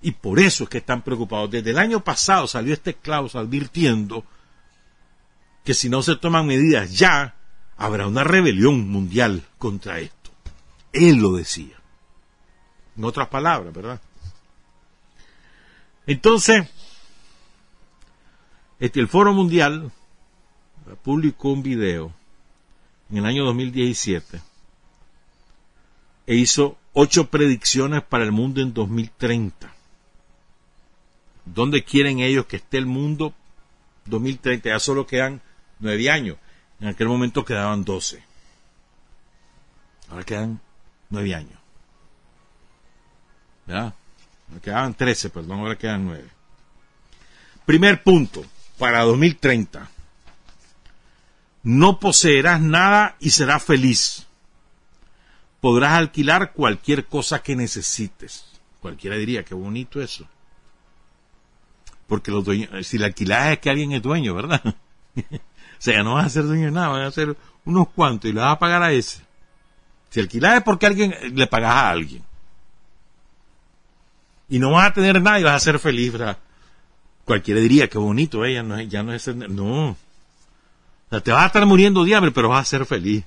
Y por eso es que están preocupados. Desde el año pasado salió este Klaus advirtiendo que si no se toman medidas ya, habrá una rebelión mundial contra esto. Él lo decía. En otras palabras, ¿verdad? Entonces, este, el Foro Mundial publicó un video en el año 2017 e hizo ocho predicciones para el mundo en 2030. ¿Dónde quieren ellos que esté el mundo 2030? Ya solo quedan nueve años. En aquel momento quedaban doce. Ahora quedan nueve años. ¿Ya? Quedaban trece, perdón, ahora quedan nueve. Primer punto, para 2030. No poseerás nada y serás feliz. Podrás alquilar cualquier cosa que necesites. Cualquiera diría, qué bonito eso. Porque los dueños, si la alquilaje es que alguien es dueño, ¿verdad? [LAUGHS] sea, no vas a ser dueño de nada, vas a ser unos cuantos y le vas a pagar a ese. Si alquilas es porque alguien le pagas a alguien. Y no vas a tener nada y vas a ser feliz, ¿verdad? Cualquiera diría, qué bonito, ella no ya no es... No. O sea, te vas a estar muriendo de hambre, pero vas a ser feliz.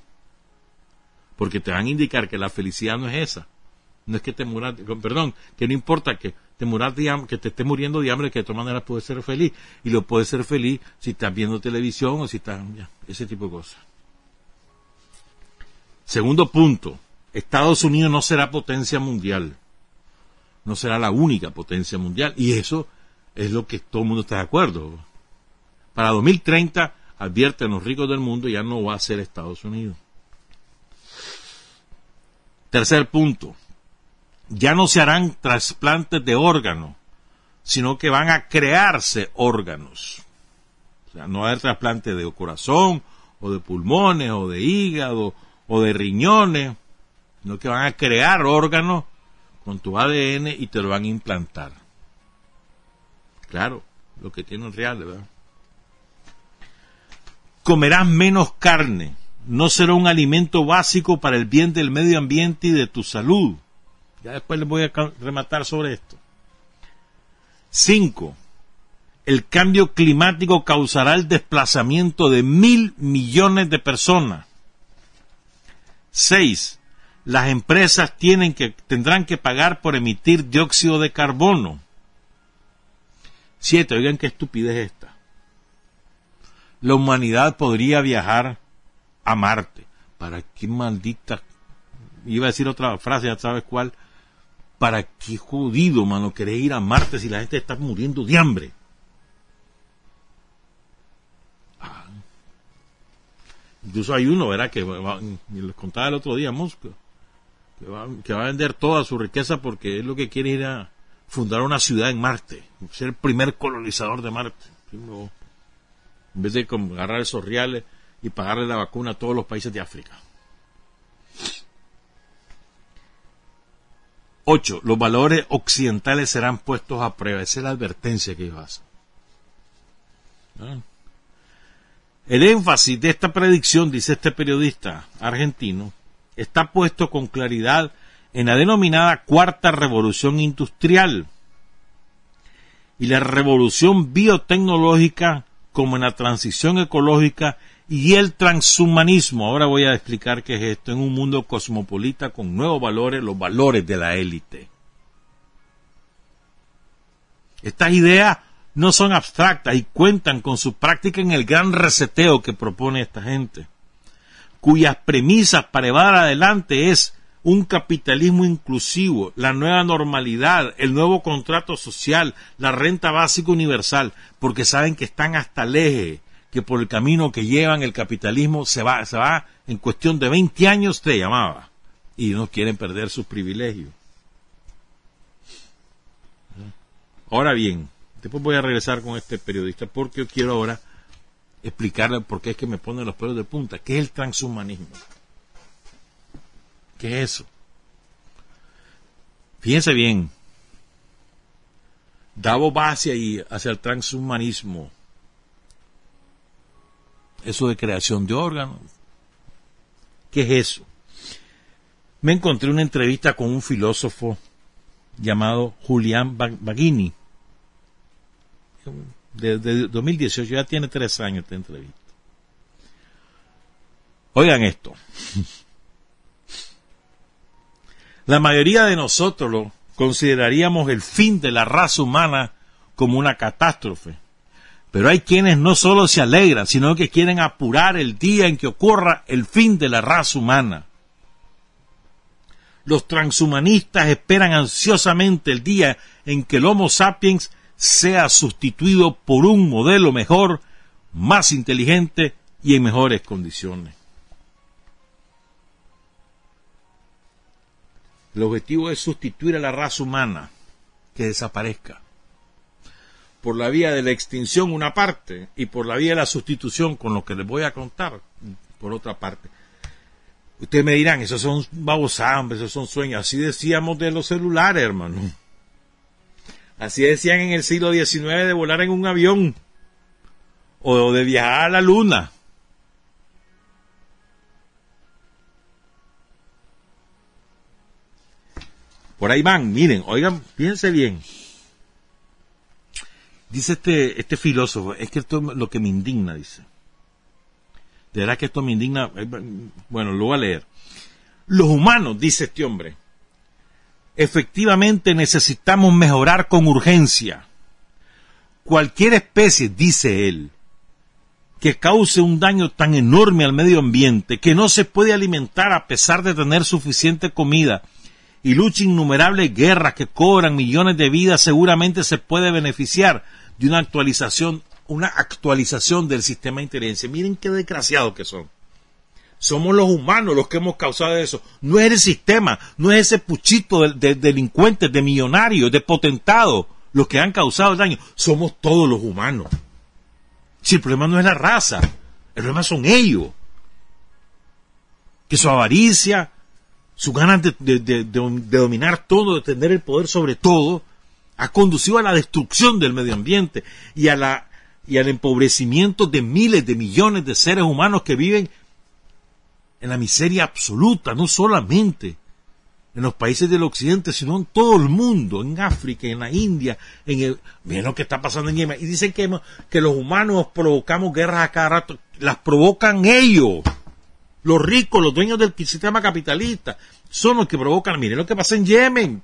Porque te van a indicar que la felicidad no es esa. No es que te muras, perdón, que no importa que te muras de hambre, que te estés muriendo de hambre, que de todas maneras puedes ser feliz. Y lo puedes ser feliz si estás viendo televisión o si estás, ese tipo de cosas. Segundo punto, Estados Unidos no será potencia mundial. No será la única potencia mundial. Y eso es lo que todo el mundo está de acuerdo. Para 2030, advierten los ricos del mundo, ya no va a ser Estados Unidos. Tercer punto, ya no se harán trasplantes de órganos, sino que van a crearse órganos. O sea, no va a haber trasplante de corazón, o de pulmones, o de hígado, o de riñones, sino que van a crear órganos con tu ADN y te lo van a implantar. Claro, lo que tiene real, ¿verdad? Comerás menos carne, no será un alimento básico para el bien del medio ambiente y de tu salud. Ya después les voy a rematar sobre esto. 5. El cambio climático causará el desplazamiento de mil millones de personas. 6. Las empresas tienen que, tendrán que pagar por emitir dióxido de carbono. 7. Oigan qué estupidez esta. La humanidad podría viajar a Marte. ¿Para qué maldita? Iba a decir otra frase, ya sabes cuál. ¿Para qué jodido, mano, querés ir a Marte si la gente está muriendo de hambre? Ah. Incluso hay uno, ¿verdad? Que les contaba el otro día, Mosco, que va, que va a vender toda su riqueza porque es lo que quiere ir a fundar una ciudad en Marte, ser el primer colonizador de Marte. En vez de agarrar esos reales y pagarle la vacuna a todos los países de África. 8. Los valores occidentales serán puestos a prueba. Esa es la advertencia que ellos hacen. El énfasis de esta predicción, dice este periodista argentino, está puesto con claridad en la denominada cuarta revolución industrial y la revolución biotecnológica como en la transición ecológica y el transhumanismo. Ahora voy a explicar qué es esto en un mundo cosmopolita con nuevos valores, los valores de la élite. Estas ideas no son abstractas y cuentan con su práctica en el gran reseteo que propone esta gente, cuyas premisas para llevar adelante es un capitalismo inclusivo, la nueva normalidad, el nuevo contrato social, la renta básica universal, porque saben que están hasta el eje que por el camino que llevan el capitalismo se va, se va en cuestión de 20 años, te llamaba, y no quieren perder sus privilegios. Ahora bien, después voy a regresar con este periodista porque yo quiero ahora explicarle por qué es que me pone los pelos de punta, qué es el transhumanismo. ¿Qué es eso? Fíjense bien, Davo va hacia, hacia el transhumanismo eso de creación de órganos. ¿Qué es eso? Me encontré una entrevista con un filósofo llamado Julián Baghini. De, 2018, ya tiene tres años esta entrevista. Oigan esto. [LAUGHS] La mayoría de nosotros consideraríamos el fin de la raza humana como una catástrofe. Pero hay quienes no solo se alegran, sino que quieren apurar el día en que ocurra el fin de la raza humana. Los transhumanistas esperan ansiosamente el día en que el Homo sapiens sea sustituido por un modelo mejor, más inteligente y en mejores condiciones. El objetivo es sustituir a la raza humana, que desaparezca. Por la vía de la extinción una parte y por la vía de la sustitución con lo que les voy a contar por otra parte. Ustedes me dirán, esos son babosambres, esos son sueños. Así decíamos de los celulares, hermano. Así decían en el siglo XIX de volar en un avión o de viajar a la luna. Por ahí van, miren, oigan, fíjense bien. Dice este, este filósofo, es que esto es lo que me indigna, dice. De verdad que esto me indigna. Eh, bueno, lo voy a leer. Los humanos, dice este hombre, efectivamente necesitamos mejorar con urgencia. Cualquier especie, dice él, que cause un daño tan enorme al medio ambiente que no se puede alimentar a pesar de tener suficiente comida y lucha innumerables guerras que cobran millones de vidas, seguramente se puede beneficiar de una actualización una actualización del sistema de inteligencia. Miren qué desgraciados que son. Somos los humanos los que hemos causado eso. No es el sistema, no es ese puchito de, delincuentes, de millonarios, de potentados los que han causado el daño. Somos todos los humanos. Si el problema no es la raza, el problema son ellos. Que su avaricia, su ganas de, de, dominar todo, de tener el poder sobre todo, ha conducido a la destrucción del medio ambiente y a la y al empobrecimiento de miles de millones de seres humanos que viven en la miseria absoluta, no solamente en los países del occidente, sino en todo el mundo, en África, en la India, en el, miren lo que está pasando en Yemen. Y dicen que, que los humanos provocamos guerras a cada rato, las provocan ellos. Los ricos, los dueños del sistema capitalista, son los que provocan, miren lo que pasa en Yemen,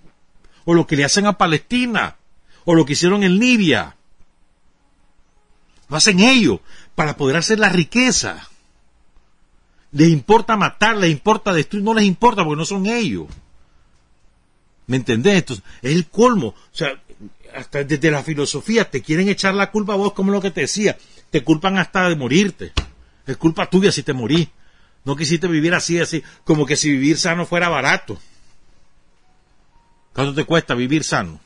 o lo que le hacen a Palestina, o lo que hicieron en Libia. Lo hacen ellos para poder hacer la riqueza. Les importa matar, les importa destruir, no les importa porque no son ellos. ¿Me entendés? Esto es el colmo. O sea, hasta desde la filosofía te quieren echar la culpa a vos, como lo que te decía. Te culpan hasta de morirte. Es culpa tuya si te morís. No quisiste vivir así, así, como que si vivir sano fuera barato. ¿Cuánto te cuesta vivir sano?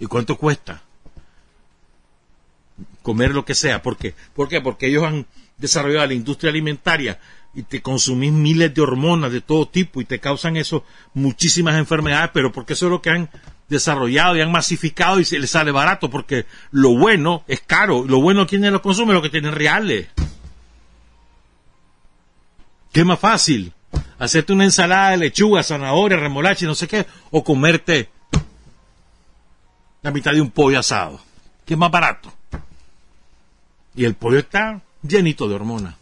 ¿Y cuánto cuesta? comer lo que sea. ¿Por qué? ¿Por qué? Porque ellos han desarrollado la industria alimentaria y te consumís miles de hormonas de todo tipo y te causan eso muchísimas enfermedades, pero porque eso es lo que han desarrollado y han masificado y se les sale barato, porque lo bueno es caro, lo bueno quienes lo consumen, lo que tienen reales. ¿Qué más fácil? Hacerte una ensalada de lechuga, zanahoria, remolacha y no sé qué, o comerte la mitad de un pollo asado. ¿Qué es más barato? Y el pollo está llenito de hormonas.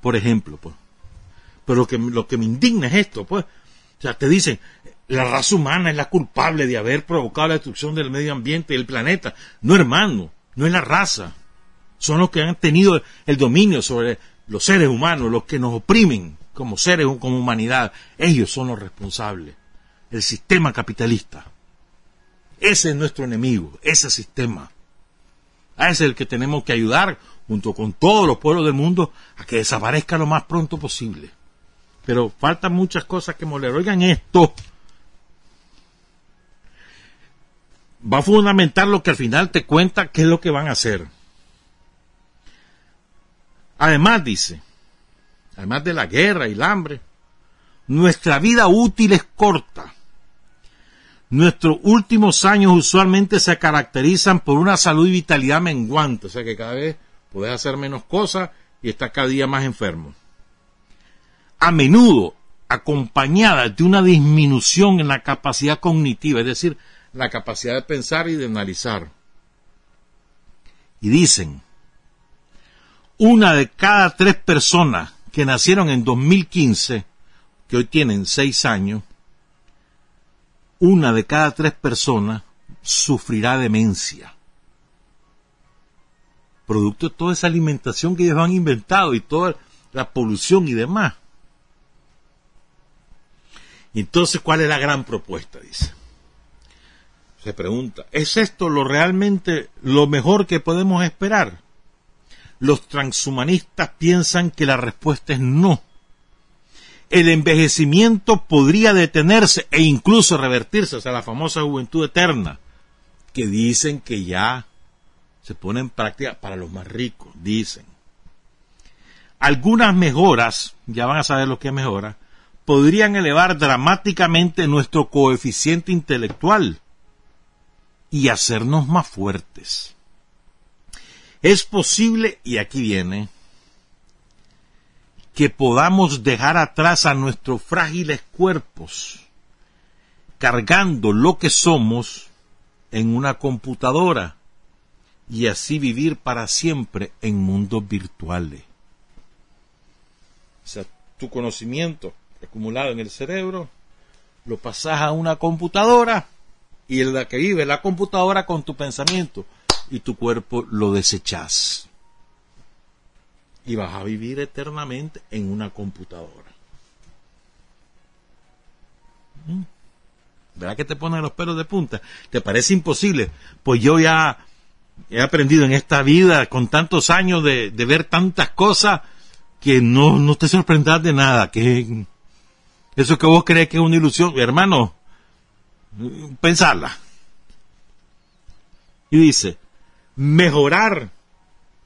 Por ejemplo, pues. Pero lo que, lo que me indigna es esto, pues. O sea, te dicen, la raza humana es la culpable de haber provocado la destrucción del medio ambiente y del planeta. No, hermano, no es la raza. Son los que han tenido el dominio sobre los seres humanos, los que nos oprimen como seres, como humanidad. Ellos son los responsables. El sistema capitalista. Ese es nuestro enemigo, ese sistema. A ese es el que tenemos que ayudar, junto con todos los pueblos del mundo, a que desaparezca lo más pronto posible. Pero faltan muchas cosas que moler. Oigan esto. Va a fundamentar lo que al final te cuenta qué es lo que van a hacer. Además, dice, además de la guerra y el hambre, nuestra vida útil es corta Nuestros últimos años usualmente se caracterizan por una salud y vitalidad menguante, o sea que cada vez puedes hacer menos cosas y estás cada día más enfermo. A menudo acompañada de una disminución en la capacidad cognitiva, es decir, la capacidad de pensar y de analizar. Y dicen, una de cada tres personas que nacieron en 2015, que hoy tienen seis años, una de cada tres personas sufrirá demencia. Producto de toda esa alimentación que ellos han inventado y toda la polución y demás. Entonces, ¿cuál es la gran propuesta? Dice. Se pregunta, ¿es esto lo realmente lo mejor que podemos esperar? Los transhumanistas piensan que la respuesta es no. El envejecimiento podría detenerse e incluso revertirse, o sea, la famosa juventud eterna, que dicen que ya se pone en práctica para los más ricos, dicen. Algunas mejoras, ya van a saber lo que mejora, podrían elevar dramáticamente nuestro coeficiente intelectual y hacernos más fuertes. Es posible, y aquí viene, que podamos dejar atrás a nuestros frágiles cuerpos, cargando lo que somos en una computadora y así vivir para siempre en mundos virtuales. O sea, tu conocimiento acumulado en el cerebro, lo pasas a una computadora y en la que vive la computadora con tu pensamiento y tu cuerpo lo desechas. Y vas a vivir eternamente en una computadora. ¿Mm? ¿Verdad que te ponen los pelos de punta? ¿Te parece imposible? Pues yo ya he aprendido en esta vida, con tantos años de, ver tantas cosas, que no, no te sorprendas de nada, que eso que vos crees que es una ilusión, hermano, pensarla. Y dice, mejorar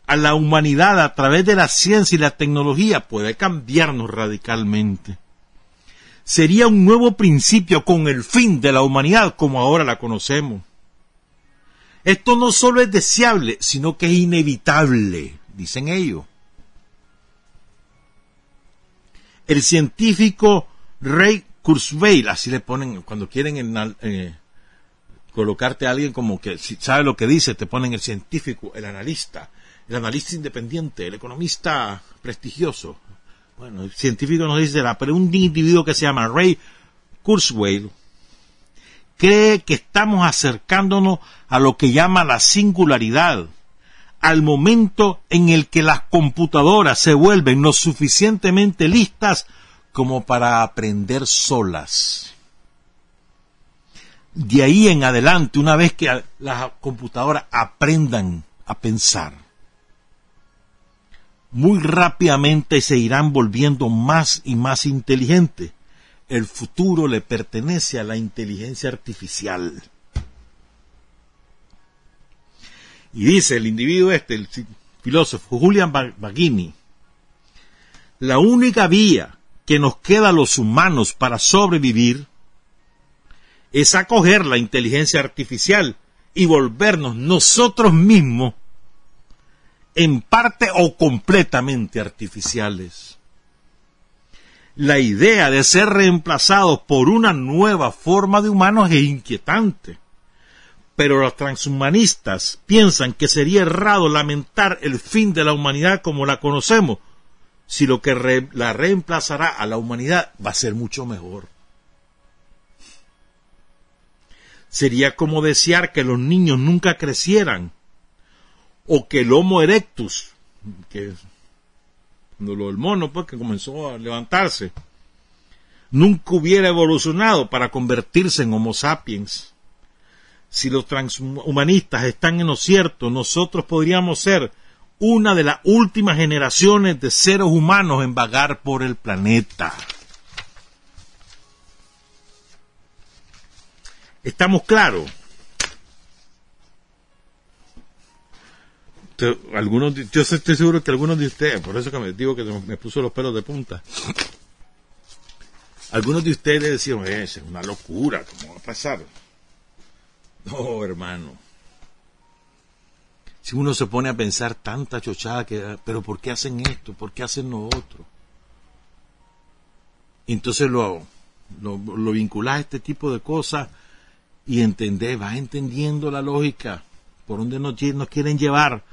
a la humanidad a través de la ciencia y la tecnología puede cambiarnos radicalmente. Sería un nuevo principio con el fin de la humanidad como ahora la conocemos. Esto no solo es deseable, sino que es inevitable, dicen ellos. El científico Ray Kurzweil, así le ponen, cuando quieren eh, colocarte a alguien como que si sabe lo que dice, te ponen el científico, el analista, el analista independiente, el economista prestigioso. Bueno, el científico nos dice, pero un individuo que se llama Ray Kurzweil cree que estamos acercándonos a lo que llama la singularidad, al momento en el que las computadoras se vuelven lo suficientemente listas como para aprender solas. De ahí en adelante, una vez que las computadoras aprendan a pensar, muy rápidamente se irán volviendo más y más inteligentes. El futuro le pertenece a la inteligencia artificial. Y dice el individuo este, el filósofo Julian Baghini, la única vía que nos queda a los humanos para sobrevivir es acoger la inteligencia artificial y volvernos nosotros mismos en parte o completamente artificiales. La idea de ser reemplazados por una nueva forma de humanos es inquietante, pero los transhumanistas piensan que sería errado lamentar el fin de la humanidad como la conocemos, si lo que la reemplazará a la humanidad va a ser mucho mejor. Sería como desear que los niños nunca crecieran o que el Homo erectus, que cuando el mono pues, que comenzó a levantarse, nunca hubiera evolucionado para convertirse en Homo sapiens. Si los transhumanistas están en lo cierto, nosotros podríamos ser una de las últimas generaciones de seres humanos en vagar por el planeta. ¿Estamos claros? Algunos, yo estoy seguro que algunos de ustedes, por eso que me digo que me puso los pelos de punta. Algunos de ustedes decían, es una locura, ¿cómo va a pasar? No, hermano si uno se pone a pensar tanta chochada que, pero ¿por qué hacen esto? ¿Por qué hacen lo otro? Entonces lo, lo, lo a este tipo de cosas y entendés, vas entendiendo la lógica, por donde nos, nos quieren llevar.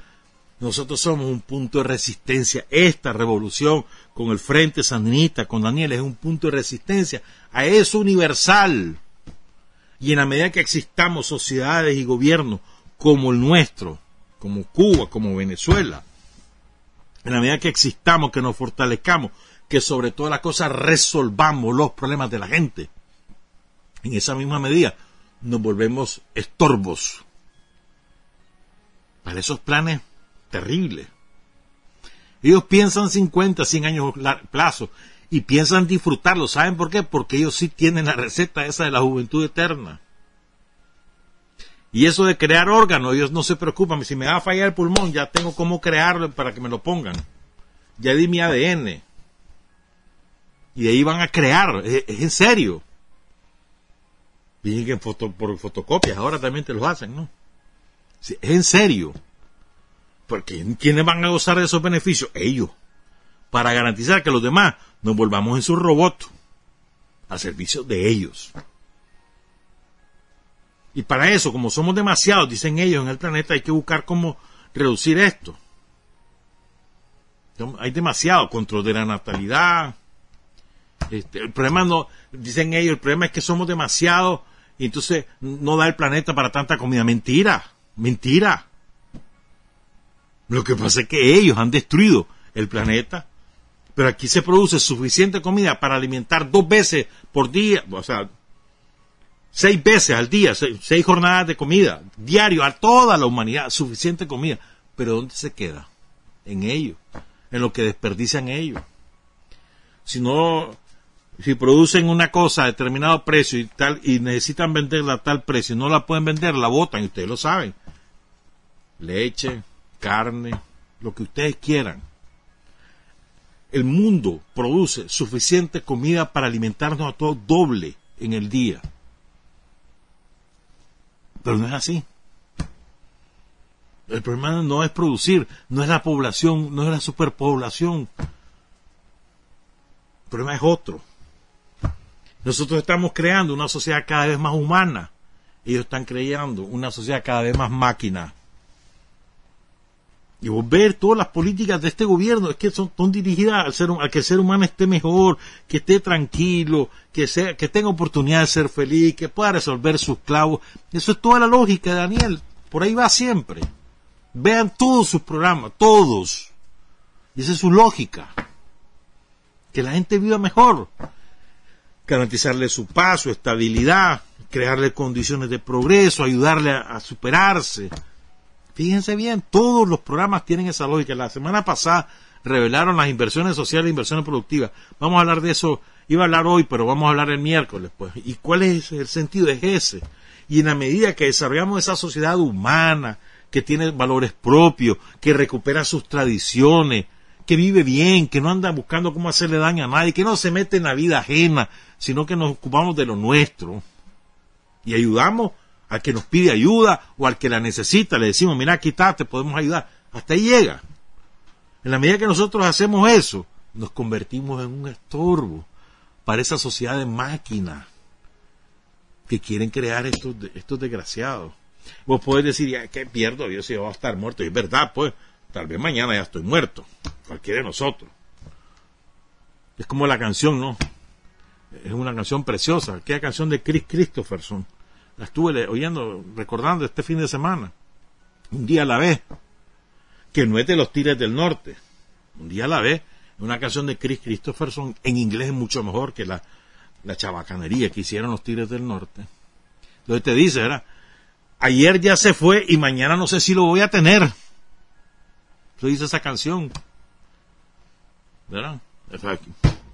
Nosotros somos un punto de resistencia. Esta revolución con el Frente Sandinista, con Daniel, es un punto de resistencia a eso universal. Y en la medida que existamos sociedades y gobiernos como el nuestro, como Cuba, como Venezuela, en la medida que existamos, que nos fortalezcamos, que sobre todas las cosas resolvamos los problemas de la gente, en esa misma medida nos volvemos estorbos para esos planes terribles. Ellos piensan 50, 100 años plazo y piensan disfrutarlo. ¿Saben por qué? Porque ellos sí tienen la receta esa de la juventud eterna. Y eso de crear órganos, ellos no se preocupan. Si me va a fallar el pulmón, ya tengo cómo crearlo para que me lo pongan. Ya di mi ADN. Y ahí van a crear. Es, en serio. Dicen que por fotocopias ahora también te lo hacen, ¿no? es en serio. Porque ¿quiénes van a gozar de esos beneficios? Ellos. Para garantizar que los demás nos volvamos en su robot al servicio de ellos. Y para eso, como somos demasiados, dicen ellos, en el planeta, hay que buscar cómo reducir esto. Hay demasiado control de la natalidad. Este, el problema no, dicen ellos, el problema es que somos demasiados y entonces no da el planeta para tanta comida. Mentira, mentira. Lo que pasa es que ellos han destruido el planeta, pero aquí se produce suficiente comida para alimentar dos veces por día, o sea, seis veces al día, seis, jornadas de comida, diario, a toda la humanidad, suficiente comida. Pero ¿dónde se queda? En ellos, en lo que desperdician ellos. Si no, si producen una cosa a determinado precio y tal, y necesitan venderla a tal precio y no la pueden vender, la botan, y ustedes lo saben. Leche, carne, lo que ustedes quieran. El mundo produce suficiente comida para alimentarnos a todos doble en el día. Pero no es así. El problema no es producir, no es la población, no es la superpoblación. El problema es otro. Nosotros estamos creando una sociedad cada vez más humana. Ellos están creando una sociedad cada vez más máquina. Y vos ver todas las políticas de este gobierno es que son, dirigidas al ser, a que el ser humano esté mejor, que esté tranquilo, que sea, que tenga oportunidad de ser feliz, que pueda resolver sus clavos. Eso es toda la lógica, Daniel. Por ahí va siempre. Vean todos sus programas, todos. Y esa es su lógica. Que la gente viva mejor. Garantizarle su paz, su estabilidad, crearle condiciones de progreso, ayudarle a superarse Fíjense bien, todos los programas tienen esa lógica. La semana pasada revelaron las inversiones sociales e inversiones productivas. Vamos a hablar de eso, iba a hablar hoy, pero vamos a hablar el miércoles. Pues. ¿Y cuál es el sentido? Es ese. Y en la medida que desarrollamos esa sociedad humana, que tiene valores propios, que recupera sus tradiciones, que vive bien, que no anda buscando cómo hacerle daño a nadie, que no se mete en la vida ajena, sino que nos ocupamos de lo nuestro. Y ayudamos al que nos pide ayuda o al que la necesita, le decimos, mira, aquí te podemos ayudar. Hasta ahí llega. En la medida que nosotros hacemos eso, nos convertimos en un estorbo para esa sociedad de máquinas que quieren crear estos, estos desgraciados. Vos podés decir, ¿qué pierdo? Yo si voy a estar muerto. Y es verdad, pues, tal vez mañana ya estoy muerto. Cualquiera de nosotros. Es como la canción, ¿no? Es una canción preciosa. Aquella canción de Chris Christopherson la estuve oyendo, recordando este fin de semana. Un día a la vez. Que no es de los Tigres del Norte. Un día a la vez. Una canción de Chris Christopherson en inglés es mucho mejor que la, la chabacanería que hicieron los Tigres del Norte. Entonces te dice, ¿verdad? Ayer ya se fue y mañana no sé si lo voy a tener. Eso dice esa canción. ¿Verdad?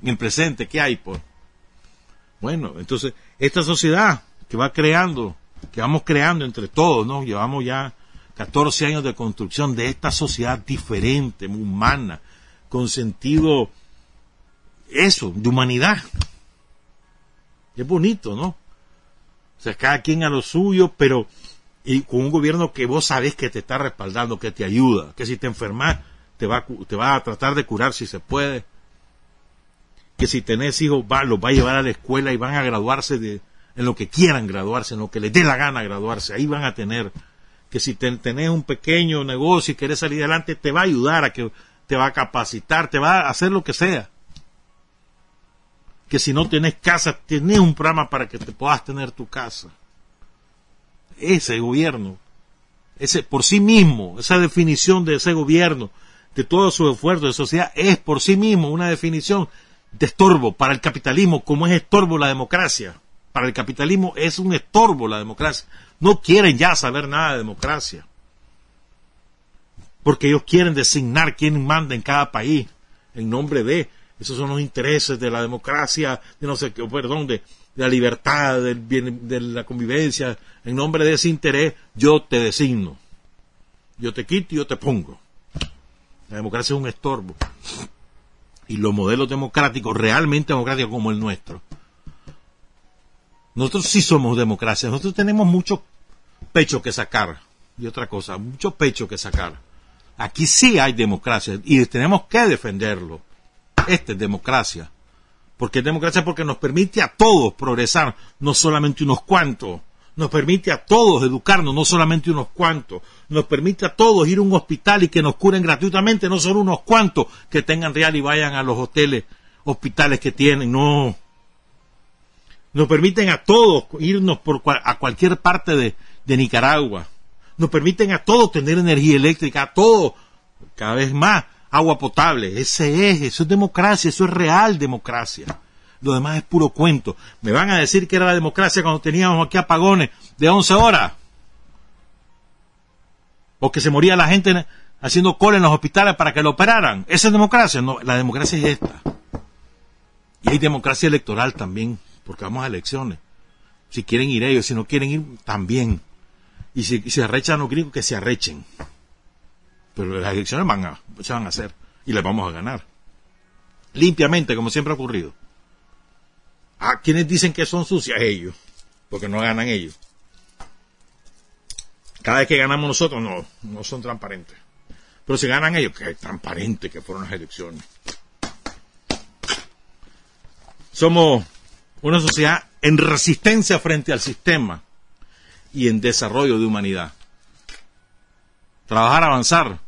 En el presente, ¿qué hay? Pues? Bueno, entonces, esta sociedad que va creando, que vamos creando entre todos, ¿no? Llevamos ya 14 años de construcción de esta sociedad diferente, humana, con sentido, eso, de humanidad. Es bonito, ¿no? O sea, cada quien a lo suyo, pero y con un gobierno que vos sabés que te está respaldando, que te ayuda, que si te enfermas, te va, te va a tratar de curar si se puede. que si tenés hijos, los va a llevar a la escuela y van a graduarse de, en lo que quieran graduarse, en lo que les dé la gana graduarse, ahí van a tener, que si tenés un pequeño negocio y querés salir adelante, te va a ayudar a que, te va a capacitar, te va a hacer lo que sea. Que si no tenés casa, tenés un programa para que te puedas tener tu casa. Ese gobierno, ese por sí mismo, esa definición de ese gobierno, de todo su esfuerzo de sociedad, es por sí mismo una definición de estorbo para el capitalismo, como es estorbo la democracia. Para el capitalismo es un estorbo la democracia. No quieren ya saber nada de democracia. Porque ellos quieren designar quién manda en cada país en nombre de. Esos son los intereses de la democracia, de no sé qué, perdón, de, de la libertad, del de la convivencia. En nombre de ese interés, yo te designo. Yo te quito y yo te pongo. La democracia es un estorbo y los modelos democráticos, realmente democráticos como el nuestro. Nosotros sí somos democracia, nosotros tenemos mucho pecho que sacar. Y otra cosa, mucho pecho que sacar. Aquí sí hay democracia y tenemos que defenderlo. Esta es democracia. Porque es democracia porque nos permite a todos progresar, no solamente unos cuantos nos permite a todos educarnos, no solamente unos cuantos, nos permite a todos ir a un hospital y que nos curen gratuitamente, no solo unos cuantos que tengan real y vayan a los hoteles, hospitales que tienen, no. Nos permiten a todos irnos por, a cualquier parte de, de Nicaragua. Nos permiten a todos tener energía eléctrica, a todos, cada vez más, agua potable. Ese es, eso es democracia, eso es real democracia lo demás es puro cuento. Me van a decir que era la democracia cuando teníamos aquí apagones de 11 horas. O que se moría la gente haciendo cola en los hospitales para que lo operaran. Esa es democracia. No, la democracia es esta. Y hay democracia electoral también, porque vamos a elecciones. Si quieren ir ellos, si no quieren ir, también. Y si, se arrechan los gringos, que se arrechen. Pero las elecciones van a, se van a hacer y las vamos a ganar. Limpiamente, como siempre ha ocurrido. ¿A quienes dicen que son sucias? Ellos, porque no ganan ellos. Cada vez que ganamos nosotros, no, no son transparentes. Pero si ganan ellos, que transparente que fueron las elecciones. Somos una sociedad en resistencia frente al sistema y en desarrollo de humanidad. Trabajar, avanzar,